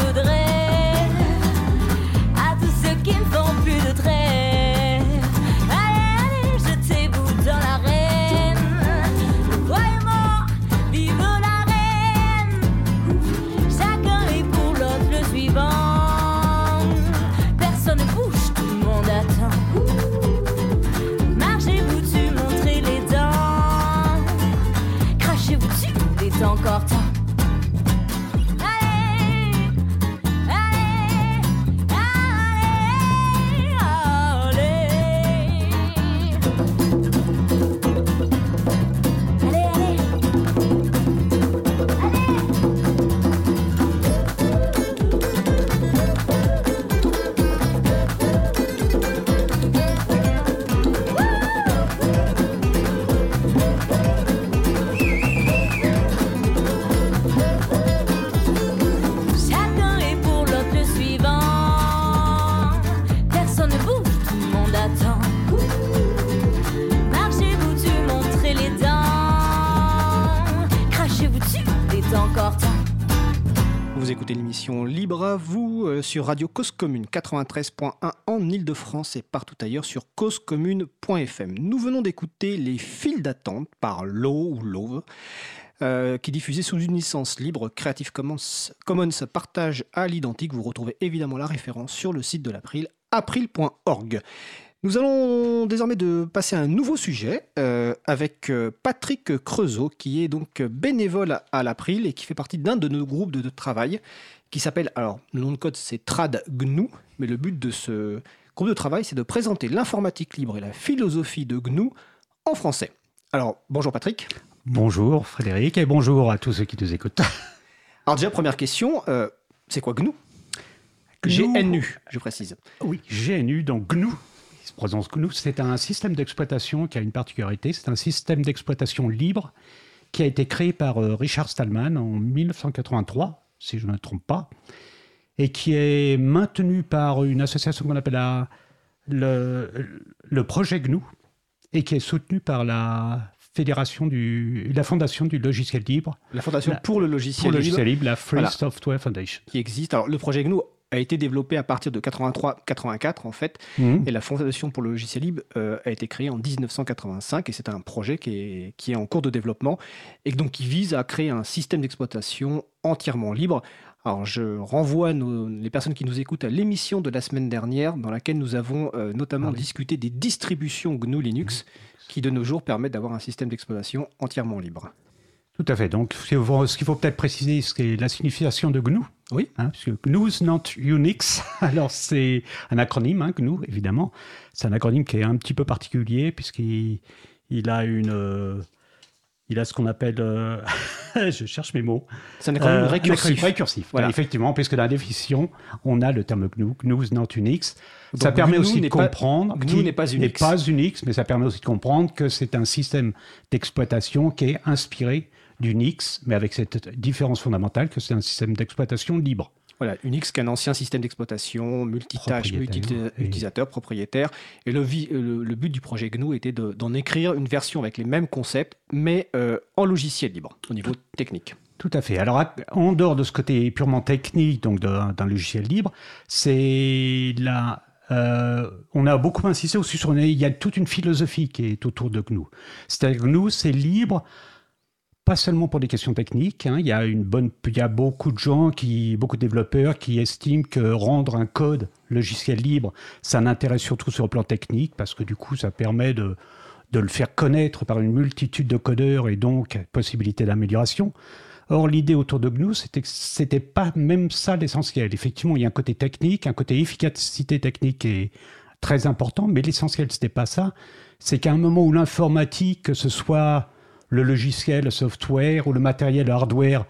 Libre à vous euh, sur Radio Cause Commune 93.1 en Ile-de-France et partout ailleurs sur causecommune.fm. Nous venons d'écouter Les files d'attente par Low ou Love. euh, qui est diffusé sous une licence libre Creative Commons, partage à l'identique. Vous retrouvez évidemment la référence sur le site de l'April, april.org. Nous allons désormais de passer à un nouveau sujet euh, avec Patrick Creusot, qui est donc bénévole à, l'April et qui fait partie d'un de nos groupes de travail qui s'appelle, alors le nom de code c'est Trad GNU, mais le but de ce groupe de travail c'est de présenter l'informatique libre et la philosophie de GNU en français. Alors bonjour Patrick. Bonjour Frédéric et bonjour à tous ceux qui nous écoutent. Alors déjà première question, euh, c'est quoi GNU GNU. GNU, je précise. Oui, GNU, donc GNU, il se prononce GNU, c'est un système d'exploitation qui a une particularité, c'est un système d'exploitation libre qui a été créé par euh, Richard Stallman en 1983, si je ne me trompe pas, et qui est maintenu par une association qu'on appelle la- le, le projet GNU, et qui est soutenu par la fédération du, la fondation du logiciel libre, La Fondation La- pour le logiciel, pour le libre la Free Voilà. Software Foundation. qui existe. Alors le projet GNU a été développé à partir de 83-84 en fait, Mhm. et la Fondation pour le logiciel libre euh, a été créée en 1985 et c'est un projet qui est, qui est en cours de développement et donc qui vise à créer un système d'exploitation entièrement libre. Alors je renvoie nos- les personnes qui nous écoutent à l'émission de la semaine dernière dans laquelle nous avons euh, notamment Ah discuté des distributions GNU Linux qui de nos jours permettent d'avoir un système d'exploitation entièrement libre. Tout à fait. Donc, ce qu'il faut, peut-être préciser, c'est la signification de GNU. Oui. Hein, puisque GNU is not Unix. Alors, c'est un acronyme, hein, GNU, évidemment. C'est un acronyme qui est un petit peu particulier, puisqu'il il a une. euh, il a ce qu'on appelle. euh, je cherche mes mots. C'est un acronyme Euh, un récursif. acronyme récursif. Voilà. Effectivement, puisque dans la définition, on a le terme GNU. GNU is not Unix. ça permet GNU aussi de n'est pas- comprendre. GNU n'est pas n'est Unix. pas Unix, mais ça permet aussi de comprendre que c'est un système d'exploitation qui est inspiré d'Unix, mais avec cette différence fondamentale que c'est un système d'exploitation libre. Voilà, Unix qui est un ancien système d'exploitation, multitâche, multi- Propriétaire, et- utilisateur, propriétaire. Et le, vi- le- le but du projet GNU était de- d'en écrire une version avec les mêmes concepts, mais euh, en logiciel libre, au niveau technique. Tout à fait. Alors, en dehors de ce côté purement technique, donc d'un d'un logiciel libre, c'est la. euh, on a beaucoup insisté aussi sur. Il y a toute une philosophie qui est autour de GNU. C'est-à-dire que GNU, c'est libre, pas seulement pour des questions techniques. hein. Il y a beaucoup de gens beaucoup de développeurs qui estiment que rendre un code logiciel libre, ça n'intéresse surtout sur le plan technique parce que du coup, ça permet de de le faire connaître par une multitude de codeurs et donc possibilité d'amélioration. Or, l'idée autour de GNU, c'était que c'était pas même ça l'essentiel. Effectivement, il y a un côté technique, un côté efficacité technique qui est très important, mais l'essentiel, c'était pas ça. C'est qu'à un moment où l'informatique, que ce soit le logiciel, le software ou le matériel, le hardware,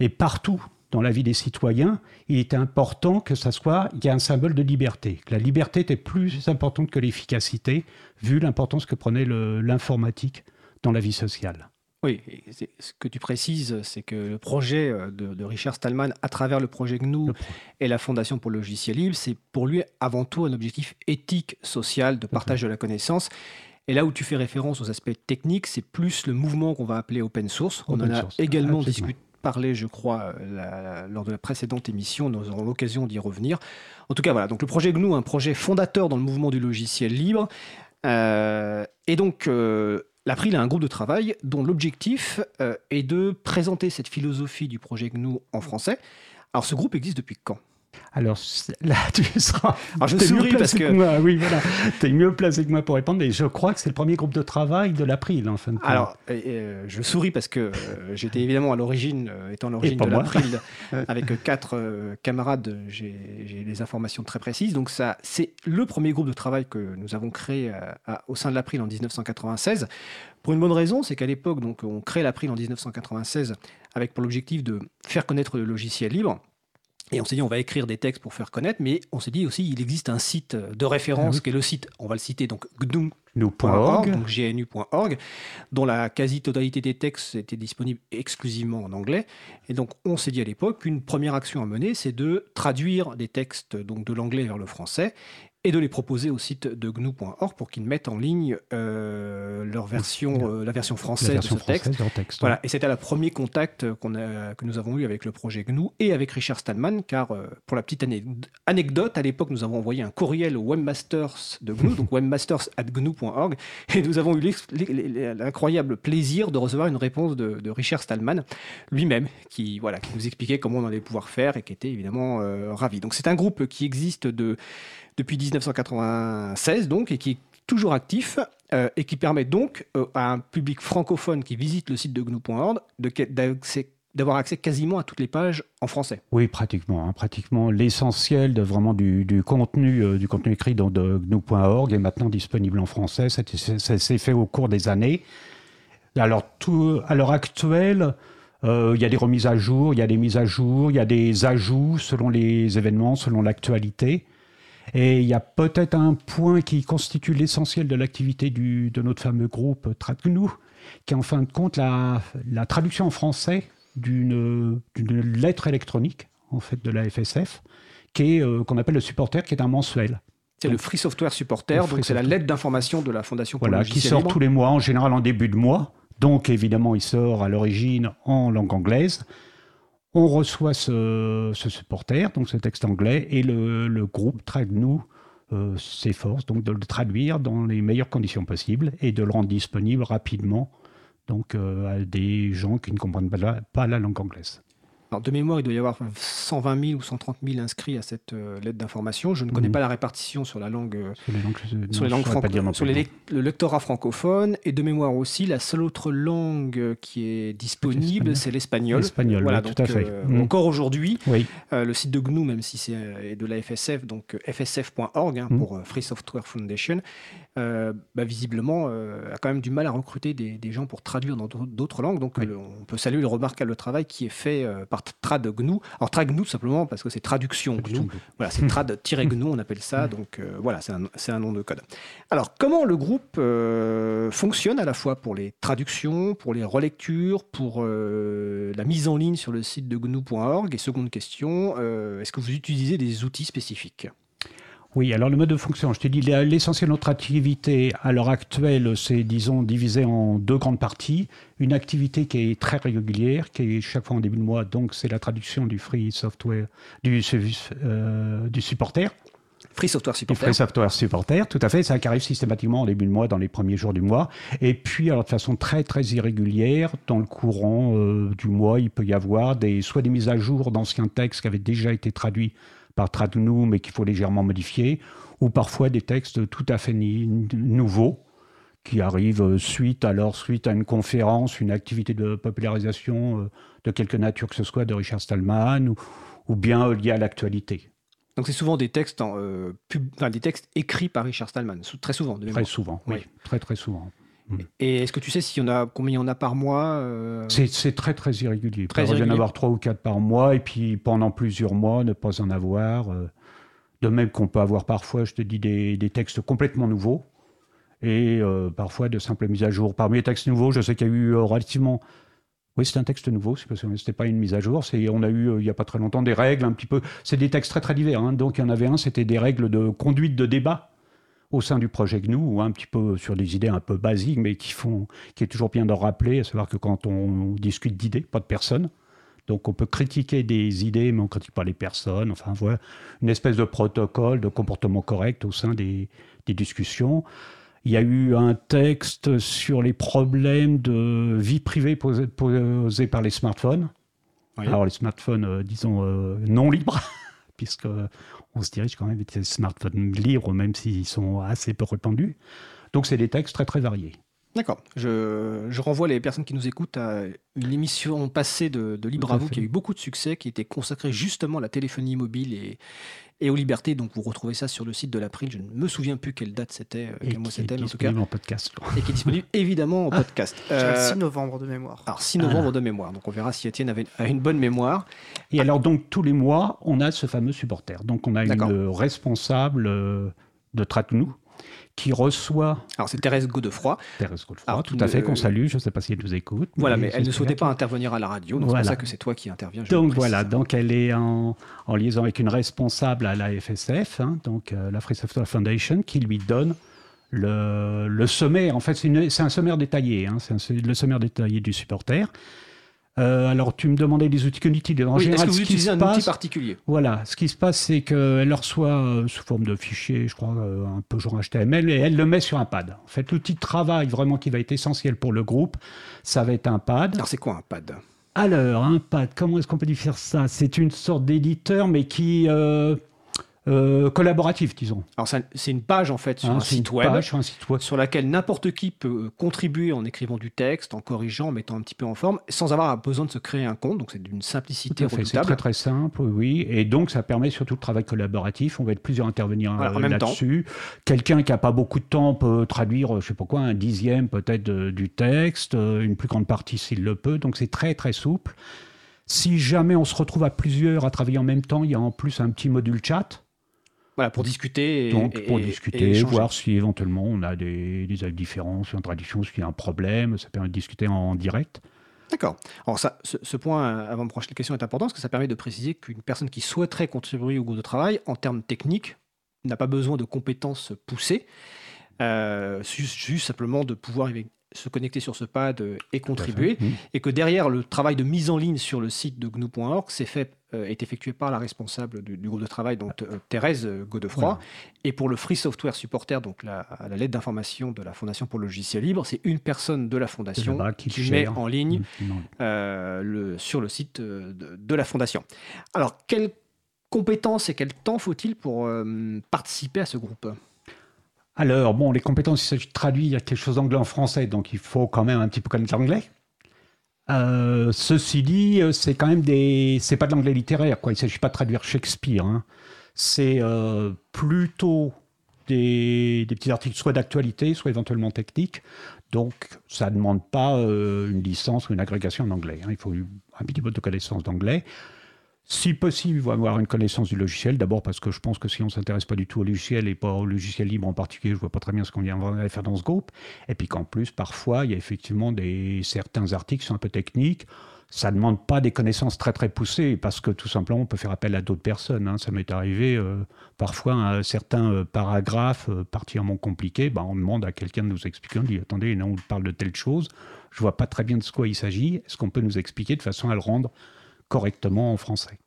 est partout dans la vie des citoyens, il était important que ça soit, il y a un symbole de liberté. Que la liberté était plus importante que l'efficacité, vu l'importance que prenait l'informatique dans la vie sociale. Oui, ce que tu précises, c'est que le projet euh, de, Richard Stallman, à travers le projet GNU et la Fondation pour le logiciel libre, c'est pour lui avant tout un objectif éthique, social, de partage de la connaissance. Et là où tu fais référence aux aspects techniques, c'est plus le mouvement qu'on va appeler open source. On en a également discuté parlé, je crois, euh, lors de la précédente émission. Nous aurons l'occasion d'y revenir. En tout cas, voilà. Donc, le projet GNU, un projet fondateur dans le mouvement du logiciel libre. Euh, et donc, L'April a un groupe de travail dont l'objectif euh, est de présenter cette philosophie du projet GNU en français. Alors ce groupe existe depuis quand? Alors là, tu seras. Alors je souris parce que. moi. Oui, voilà. tu es mieux placé que moi pour répondre, mais je crois que c'est le premier groupe de travail de l'April, en fin de compte. Alors, euh, je souris parce que euh, j'étais évidemment à l'origine, étant l'origine de l'April, avec quatre camarades, j'ai des informations très précises. Donc, ça, c'est le premier groupe de travail que nous avons créé au sein de l'April en 1996. Pour une bonne raison, c'est qu'à l'époque, donc, on crée l'April en 1996 avec pour l'objectif de faire connaître le logiciel libre. Et on s'est dit, on va écrire des textes pour faire connaître, mais on s'est dit aussi, il existe un site de référence ah qui est le site, on va le citer, donc gnu.org, donc gnu.org, dont la quasi-totalité des textes était disponible exclusivement en anglais. Et donc, on s'est dit à l'époque qu'une première action à mener, c'est de traduire des textes donc de l'anglais vers le français et de les proposer au site de gnu.org pour qu'ils mettent en ligne euh, leur version, euh, la version française de ce texte. voilà. Et c'était le premier contact qu'on a, que nous avons eu avec le projet GNU et avec Richard Stallman, car euh, pour la petite anecdote, à l'époque, nous avons envoyé un courriel au webmasters de GNU, donc webmasters at gnu.org, et nous avons eu l'incroyable plaisir de recevoir une réponse de, de Richard Stallman lui-même, qui, voilà, qui nous expliquait comment on allait pouvoir faire et qui était évidemment ravi. Donc c'est un groupe qui existe de depuis 1996 donc, et qui est toujours actif euh, et qui permet donc euh, à un public francophone qui visite le site de GNU.org d'avoir accès quasiment à toutes les pages en français. Oui, pratiquement. Hein. pratiquement l'essentiel de vraiment du, contenu, euh, du contenu écrit dans GNU.org est maintenant disponible en français. Ça, s'est fait au cours des années. Alors, tout, à l'heure actuelle, il y a des remises à jour, il y a des mises à jour, il y a des ajouts selon les événements, selon l'actualité. Et il y a peut-être un point qui constitue l'essentiel de l'activité de notre fameux groupe TradGNU, qui est en fin de compte la, traduction en français d'une lettre électronique en fait de la FSF, qui est euh, qu'on appelle le supporter, qui est un mensuel. C'est le Free Software Supporter, donc c'est la lettre d'information de la Fondation pour voilà, qui sort tous les mois, en général en début de mois. Donc évidemment, il sort à l'origine en langue anglaise. On reçoit ce, supporter, donc ce texte anglais, et le, groupe TradNou euh, s'efforce donc de le traduire dans les meilleures conditions possibles et de le rendre disponible rapidement donc, euh, à des gens qui ne comprennent pas la langue anglaise de mémoire, il doit y avoir 120 000 ou 130 000 inscrits à cette euh, lettre d'information. Je ne connais mhm. pas la répartition sur la langue, euh, sur les langues, sur, le lectorat francophone. Et de mémoire aussi, la seule autre langue qui est disponible, c'est l'espagnol. L'espagnol, voilà, tout à fait. Euh, mhm. Encore aujourd'hui, le site de GNU, même si c'est de la FSF, donc fsf.org hein, mhm. pour Free Software Foundation, euh, bah, visiblement euh, a quand même du mal à recruter des, gens pour traduire dans d'autres langues. Donc euh, on peut saluer le remarquable travail qui est fait par TradGNU. Alors TradGNU simplement parce que c'est traduction GNU. Voilà, c'est trad-GNU, on appelle ça. Donc voilà, c'est un, nom de code. Alors comment le groupe fonctionne à la fois pour les traductions, pour les relectures, pour la mise en ligne sur le site de GNU.org Et seconde question, est-ce que vous utilisez des outils spécifiques? Oui, alors le mode de fonction, je te dis, l'essentiel de notre activité à l'heure actuelle, c'est, disons, divisé en deux grandes parties. Une activité qui est très régulière, qui est chaque fois en début de mois, donc c'est la traduction du free software, du, euh, du supporter. Free Software Supporter. Free Software Supporter, tout à fait. Ça arrive systématiquement en début de mois, dans les premiers jours du mois. Et puis, alors, de façon très, très irrégulière, dans le courant euh, du mois, il peut y avoir des, soit des mises à jour d'anciens textes qui avaient déjà été traduits par Tradunu, mais qu'il faut légèrement modifier, ou parfois des textes tout à fait nouveaux qui arrivent suite, alors, suite à une conférence, une activité de popularisation euh, de quelque nature que ce soit de Richard Stallman, ou, ou bien liés à l'actualité. Donc c'est souvent des textes, en, euh, des textes écrits par Richard Stallman, très souvent. très souvent, oui. Très très souvent. Mm. Et est-ce que tu sais s'il y en a, combien il y en a par mois euh C'est très très irrégulier. Très il y en avoir trois ou quatre par mois, et puis pendant plusieurs mois, ne pas en avoir. Euh. De même qu'on peut avoir parfois, je te dis, des, des textes complètement nouveaux, et euh, parfois de simples mises à jour. Parmi les textes nouveaux, je sais qu'il y a eu relativement... Oui, c'est un texte nouveau, c'est parce que c'était pas une mise à jour. On a eu, il n'y a pas très longtemps, des règles un petit peu... C'est des textes très très divers. Hein. Donc il y en avait un, c'était des règles de conduite de débat au sein du projet GNU, ou un petit peu sur des idées un peu basiques, mais qui, font, qui est toujours bien de rappeler, à savoir que quand on discute d'idées, pas de personnes, donc on peut critiquer des idées, mais on ne critique pas les personnes. Enfin, voilà, une espèce de protocole, de comportement correct au sein des, discussions. Il y a eu un texte sur les problèmes de vie privée posés, par les smartphones. Alors les smartphones, euh, disons, euh, non libres, puisque on se dirige quand même vers des smartphones libres, même s'ils sont assez peu répandus. Donc c'est des textes très très variés. D'accord. Je, renvoie les personnes qui nous écoutent à une émission passée de, Libre à, vous qui a eu beaucoup de succès, qui était consacrée justement à la téléphonie mobile et, et aux libertés. Donc vous retrouvez ça sur le site de l'April. Je ne me souviens plus quelle date c'était, euh, quel mois c'était, en tout cas. en podcast. Et qui est disponible évidemment en ah, podcast. 6 euh, novembre de mémoire. Alors 6 novembre de mémoire. Donc on verra si Étienne avait a une bonne mémoire. Et alors donc tous les mois, on a ce fameux supporter. Donc on a une responsable euh, de Tratnou qui reçoit. Alors c'est Thérèse Godefroy. Thérèse Godefroy, tout à fait, qu'on salue. Je ne sais pas si elle nous écoute. Voilà, mais, elle ne souhaitait pas intervenir à la radio, donc c'est pour ça que c'est toi qui interviens. donc voilà, donc elle est en, en, liaison avec une responsable à la FSF, hein, donc euh, la Free Software Foundation, qui lui donne le, le sommaire. En fait, c'est un sommaire détaillé, hein, c'est le sommaire détaillé du supporter. Euh, alors, tu me demandais des outils cognitifs. En oui, est-ce que vous utilisez un outil particulier Voilà, ce qui se passe, c'est qu'elle le reçoit euh, sous forme de fichier, je crois, euh, un peu genre HTML, et elle le met sur un pad. En fait, l'outil de travail vraiment qui va être essentiel pour le groupe, ça va être un pad. Alors, c'est quoi un pad? Alors, un pad, comment est-ce qu'on peut dire ça? C'est une sorte d'éditeur, mais qui, euh, collaboratif, disons. Alors c'est une page en fait sur, un site web, sur un site web sur laquelle n'importe qui peut contribuer en écrivant du texte, en corrigeant, en mettant un petit peu en forme, sans avoir besoin de se créer un compte. Donc c'est d'une simplicité redoutable. C'est très très simple, oui. Et donc ça permet surtout le travail collaboratif. On va être plusieurs intervenir euh, là-dessus. Quelqu'un qui n'a pas beaucoup de temps peut traduire, je sais pas quoi, un dixième peut-être du texte, euh, une plus grande partie s'il le peut. Donc c'est très très souple. Si jamais on se retrouve à plusieurs à travailler en même temps, il y a en plus un petit module chat voilà, pour discuter. Et, Donc, pour discuter, voir si éventuellement on a des, des différences, une tradition, s'il y a un problème, ça permet de discuter en direct. D'accord. Alors ça, ce, point, avant de prochaine question, est important parce que ça permet de préciser qu'une personne qui souhaiterait contribuer au groupe de travail, en termes techniques, n'a pas besoin de compétences poussées, euh, juste, simplement de pouvoir se connecter sur ce pad et contribuer, et que derrière le travail de mise en ligne sur le site de gnu.org, c'est fait euh, est effectué par la responsable du, groupe de travail, donc euh, Thérèse Godefroy. Et pour le Free Software Supporter, donc la, la lettre d'information de la Fondation pour le logiciel libre, c'est une personne de la Fondation qui, met en ligne mmh, euh, le, sur le site de, la Fondation. Alors, quelles compétences et quel temps faut-il pour participer à ce groupe? Alors, bon, les compétences, il s'agit de traduire quelque chose d'anglais en français, donc il faut quand même un petit peu connaître l'anglais. Euh, ceci dit, euh, c'est quand même des, c'est pas de l'anglais littéraire, quoi. Il s'agit pas de traduire Shakespeare. Hein. C'est euh, plutôt des, petits articles, soit d'actualité, soit éventuellement techniques. Donc, ça ne demande pas une licence ou une agrégation en anglais. Hein. Il faut un petit peu de connaissance d'anglais. Si possible, avoir une connaissance du logiciel. D'abord parce que je pense que si on ne s'intéresse pas du tout au logiciel et pas au logiciel libre en particulier, je vois pas très bien ce qu'on vient faire dans ce groupe. Et puis qu'en plus, parfois, il y a effectivement des, certains articles qui sont un peu techniques. Ça ne demande pas des connaissances très très poussées parce que tout simplement on peut faire appel à d'autres personnes. Hein. Ça m'est arrivé euh, parfois un certain euh, paragraphe euh, particulièrement compliqué, bah, on demande à quelqu'un de nous expliquer, on dit attendez, on parle de telle chose, je vois pas très bien de quoi il s'agit, est-ce qu'on peut nous expliquer de façon à le rendre correctement en français.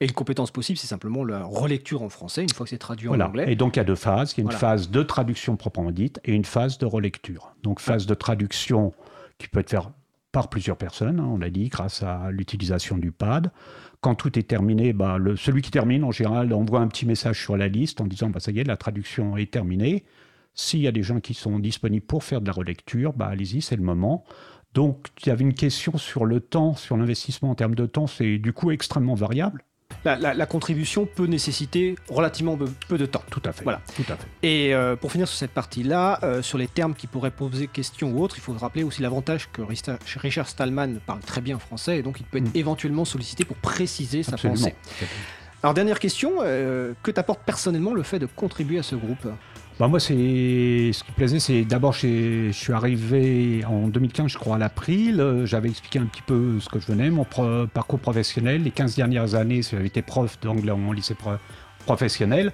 Et une compétence possible, c'est simplement la relecture en français, une fois que c'est traduit en anglais. Et donc il y a deux phases. Il y a une phase de traduction proprement dite et une phase de relecture. Donc phase de traduction qui peut être faite par plusieurs personnes, hein, on l'a dit, grâce à l'utilisation du pad. Quand tout est terminé, bah, le, celui qui termine, en général, envoie un petit message sur la liste en disant bah, ça y est, la traduction est terminée. S'il y a des gens qui sont disponibles pour faire de la relecture, bah, allez-y, c'est le moment. Donc, il y avait une question sur le temps, sur l'investissement en termes de temps, c'est du coup extrêmement variable. la, contribution peut nécessiter relativement peu, de temps. Tout à fait. Voilà. Tout à fait. Et euh, pour finir sur cette partie-là, euh, sur les termes qui pourraient poser question ou autre, il faut rappeler aussi l'avantage que Richard Stallman parle très bien français et donc il peut être mm. éventuellement sollicité pour préciser sa pensée. Alors dernière question, euh, que t'apporte personnellement le fait de contribuer à ce groupe? Bah moi, ce qui plaisait, c'est d'abord, je suis arrivé en 2015, je crois, à l'April. J'avais expliqué un petit peu ce que je venais, mon parcours professionnel. Les 15 dernières années, j'avais été prof d'anglais en lycée professionnel.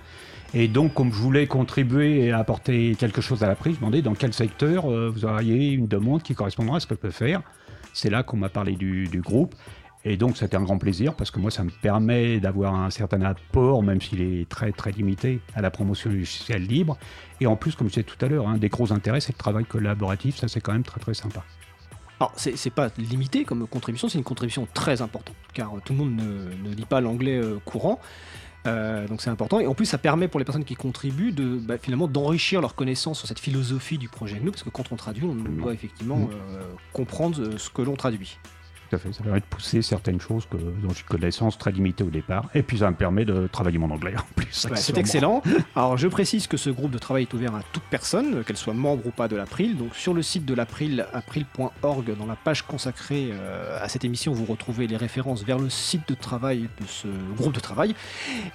Et donc, comme je voulais contribuer et apporter quelque chose à l'April, je me demandais dans quel secteur euh, vous auriez une demande qui correspondrait à ce que je peux faire. C'est là qu'on m'a parlé du groupe. Et donc, c'était un grand plaisir parce que moi, ça me permet d'avoir un certain apport, même s'il est très très limité, à la promotion du logiciel libre. Et en plus, comme je disais tout à l'heure, un des gros intérêts, c'est le travail collaboratif. Ça, c'est quand même très très sympa. Alors, c'est pas limité comme contribution, c'est une contribution très importante, car tout le monde ne, lit pas l'anglais euh, courant. Euh, donc c'est important. Et en plus, ça permet pour les personnes qui contribuent de bah, finalement d'enrichir leur connaissance sur cette philosophie du projet nous, parce que quand on traduit, on doit effectivement mm. euh, comprendre ce que l'on traduit. Ça permet de pousser certaines choses que, dont j'ai connaissance très limitée au départ. Et puis ça me permet de travailler mon anglais en plus. c'est excellent. Alors je précise que ce groupe de travail est ouvert à toute personne, qu'elle soit membre ou pas de l'April. Donc sur le site de l'April, april.org, dans la page consacrée euh, à cette émission, vous retrouvez les références vers le site de travail de ce groupe de travail.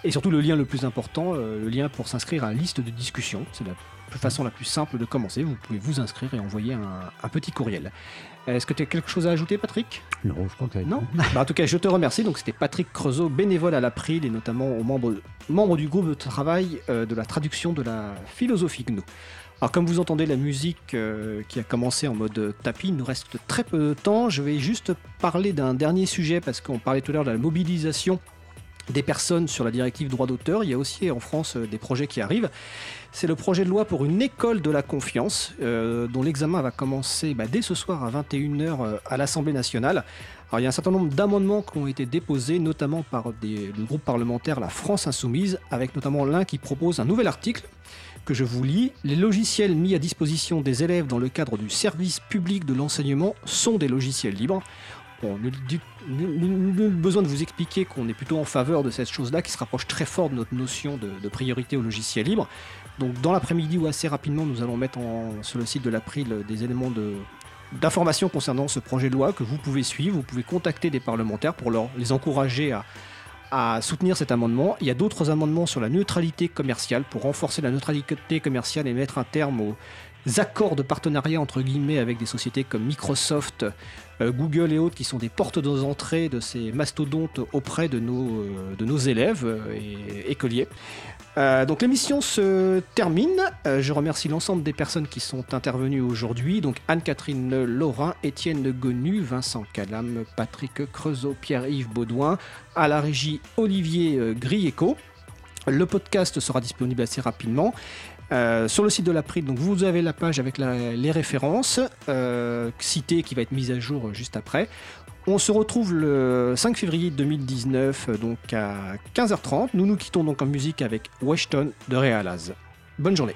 Et surtout le lien le plus important, euh, le lien pour s'inscrire à la liste de discussion. C'est la façon la plus simple de commencer. Vous pouvez vous inscrire et envoyer un petit courriel. Est-ce que tu as quelque chose à ajouter, Patrick? Non, je crois que non. Bah, en tout cas, je te remercie. Donc, c'était Patrick Creusot, bénévole à l'April et notamment aux membres, membre du groupe de travail euh, de la traduction de la philosophie GNU. Alors, comme vous entendez la musique euh, qui a commencé en mode tapis, il nous reste très peu de temps. Je vais juste parler d'un dernier sujet parce qu'on parlait tout à l'heure de la mobilisation des personnes sur la directive droit d'auteur. Il y a aussi en France euh, des projets qui arrivent. C'est le projet de loi pour une école de la confiance, euh, dont l'examen va commencer bah, dès ce soir à 21h euh, à l'Assemblée nationale. Il y a un certain nombre d'amendements qui ont été déposés, notamment par le groupe parlementaire La France Insoumise, avec notamment l'un qui propose un nouvel article que je vous lis. Les logiciels mis à disposition des élèves dans le cadre du service public de l'enseignement sont des logiciels libres. Bon, nul, besoin de vous expliquer qu'on est plutôt en faveur de cette chose-là qui se rapproche très fort de notre notion de, de priorité au logiciel libre. Donc dans l'après-midi ou assez rapidement, nous allons mettre sur le site de l'April des éléments d'information concernant ce projet de loi que vous pouvez suivre. Vous pouvez contacter des parlementaires pour leur, les encourager à, soutenir cet amendement. Il y a d'autres amendements sur la neutralité commerciale pour renforcer la neutralité commerciale et mettre un terme aux accords de partenariat entre guillemets avec des sociétés comme Microsoft, euh, Google et autres qui sont des portes d'entrée de ces mastodontes auprès de nos, euh, de élèves euh, et écoliers. Euh, donc l'émission se termine. Euh, je remercie l'ensemble des personnes qui sont intervenues aujourd'hui. Donc Anne-Catherine Laurin, Étienne Gonu, Vincent Calam, Patrick Creusot, Pierre-Yves Baudouin, à la régie Olivier euh, Grieco. Le podcast sera disponible assez rapidement. sur le site de l'April, donc vous avez la page avec les références citées qui va être mise à jour juste après. On se retrouve le 5 février 2019, donc à 15h30. Nous nous quittons donc en musique avec Washington de Realaz. Bonne journée.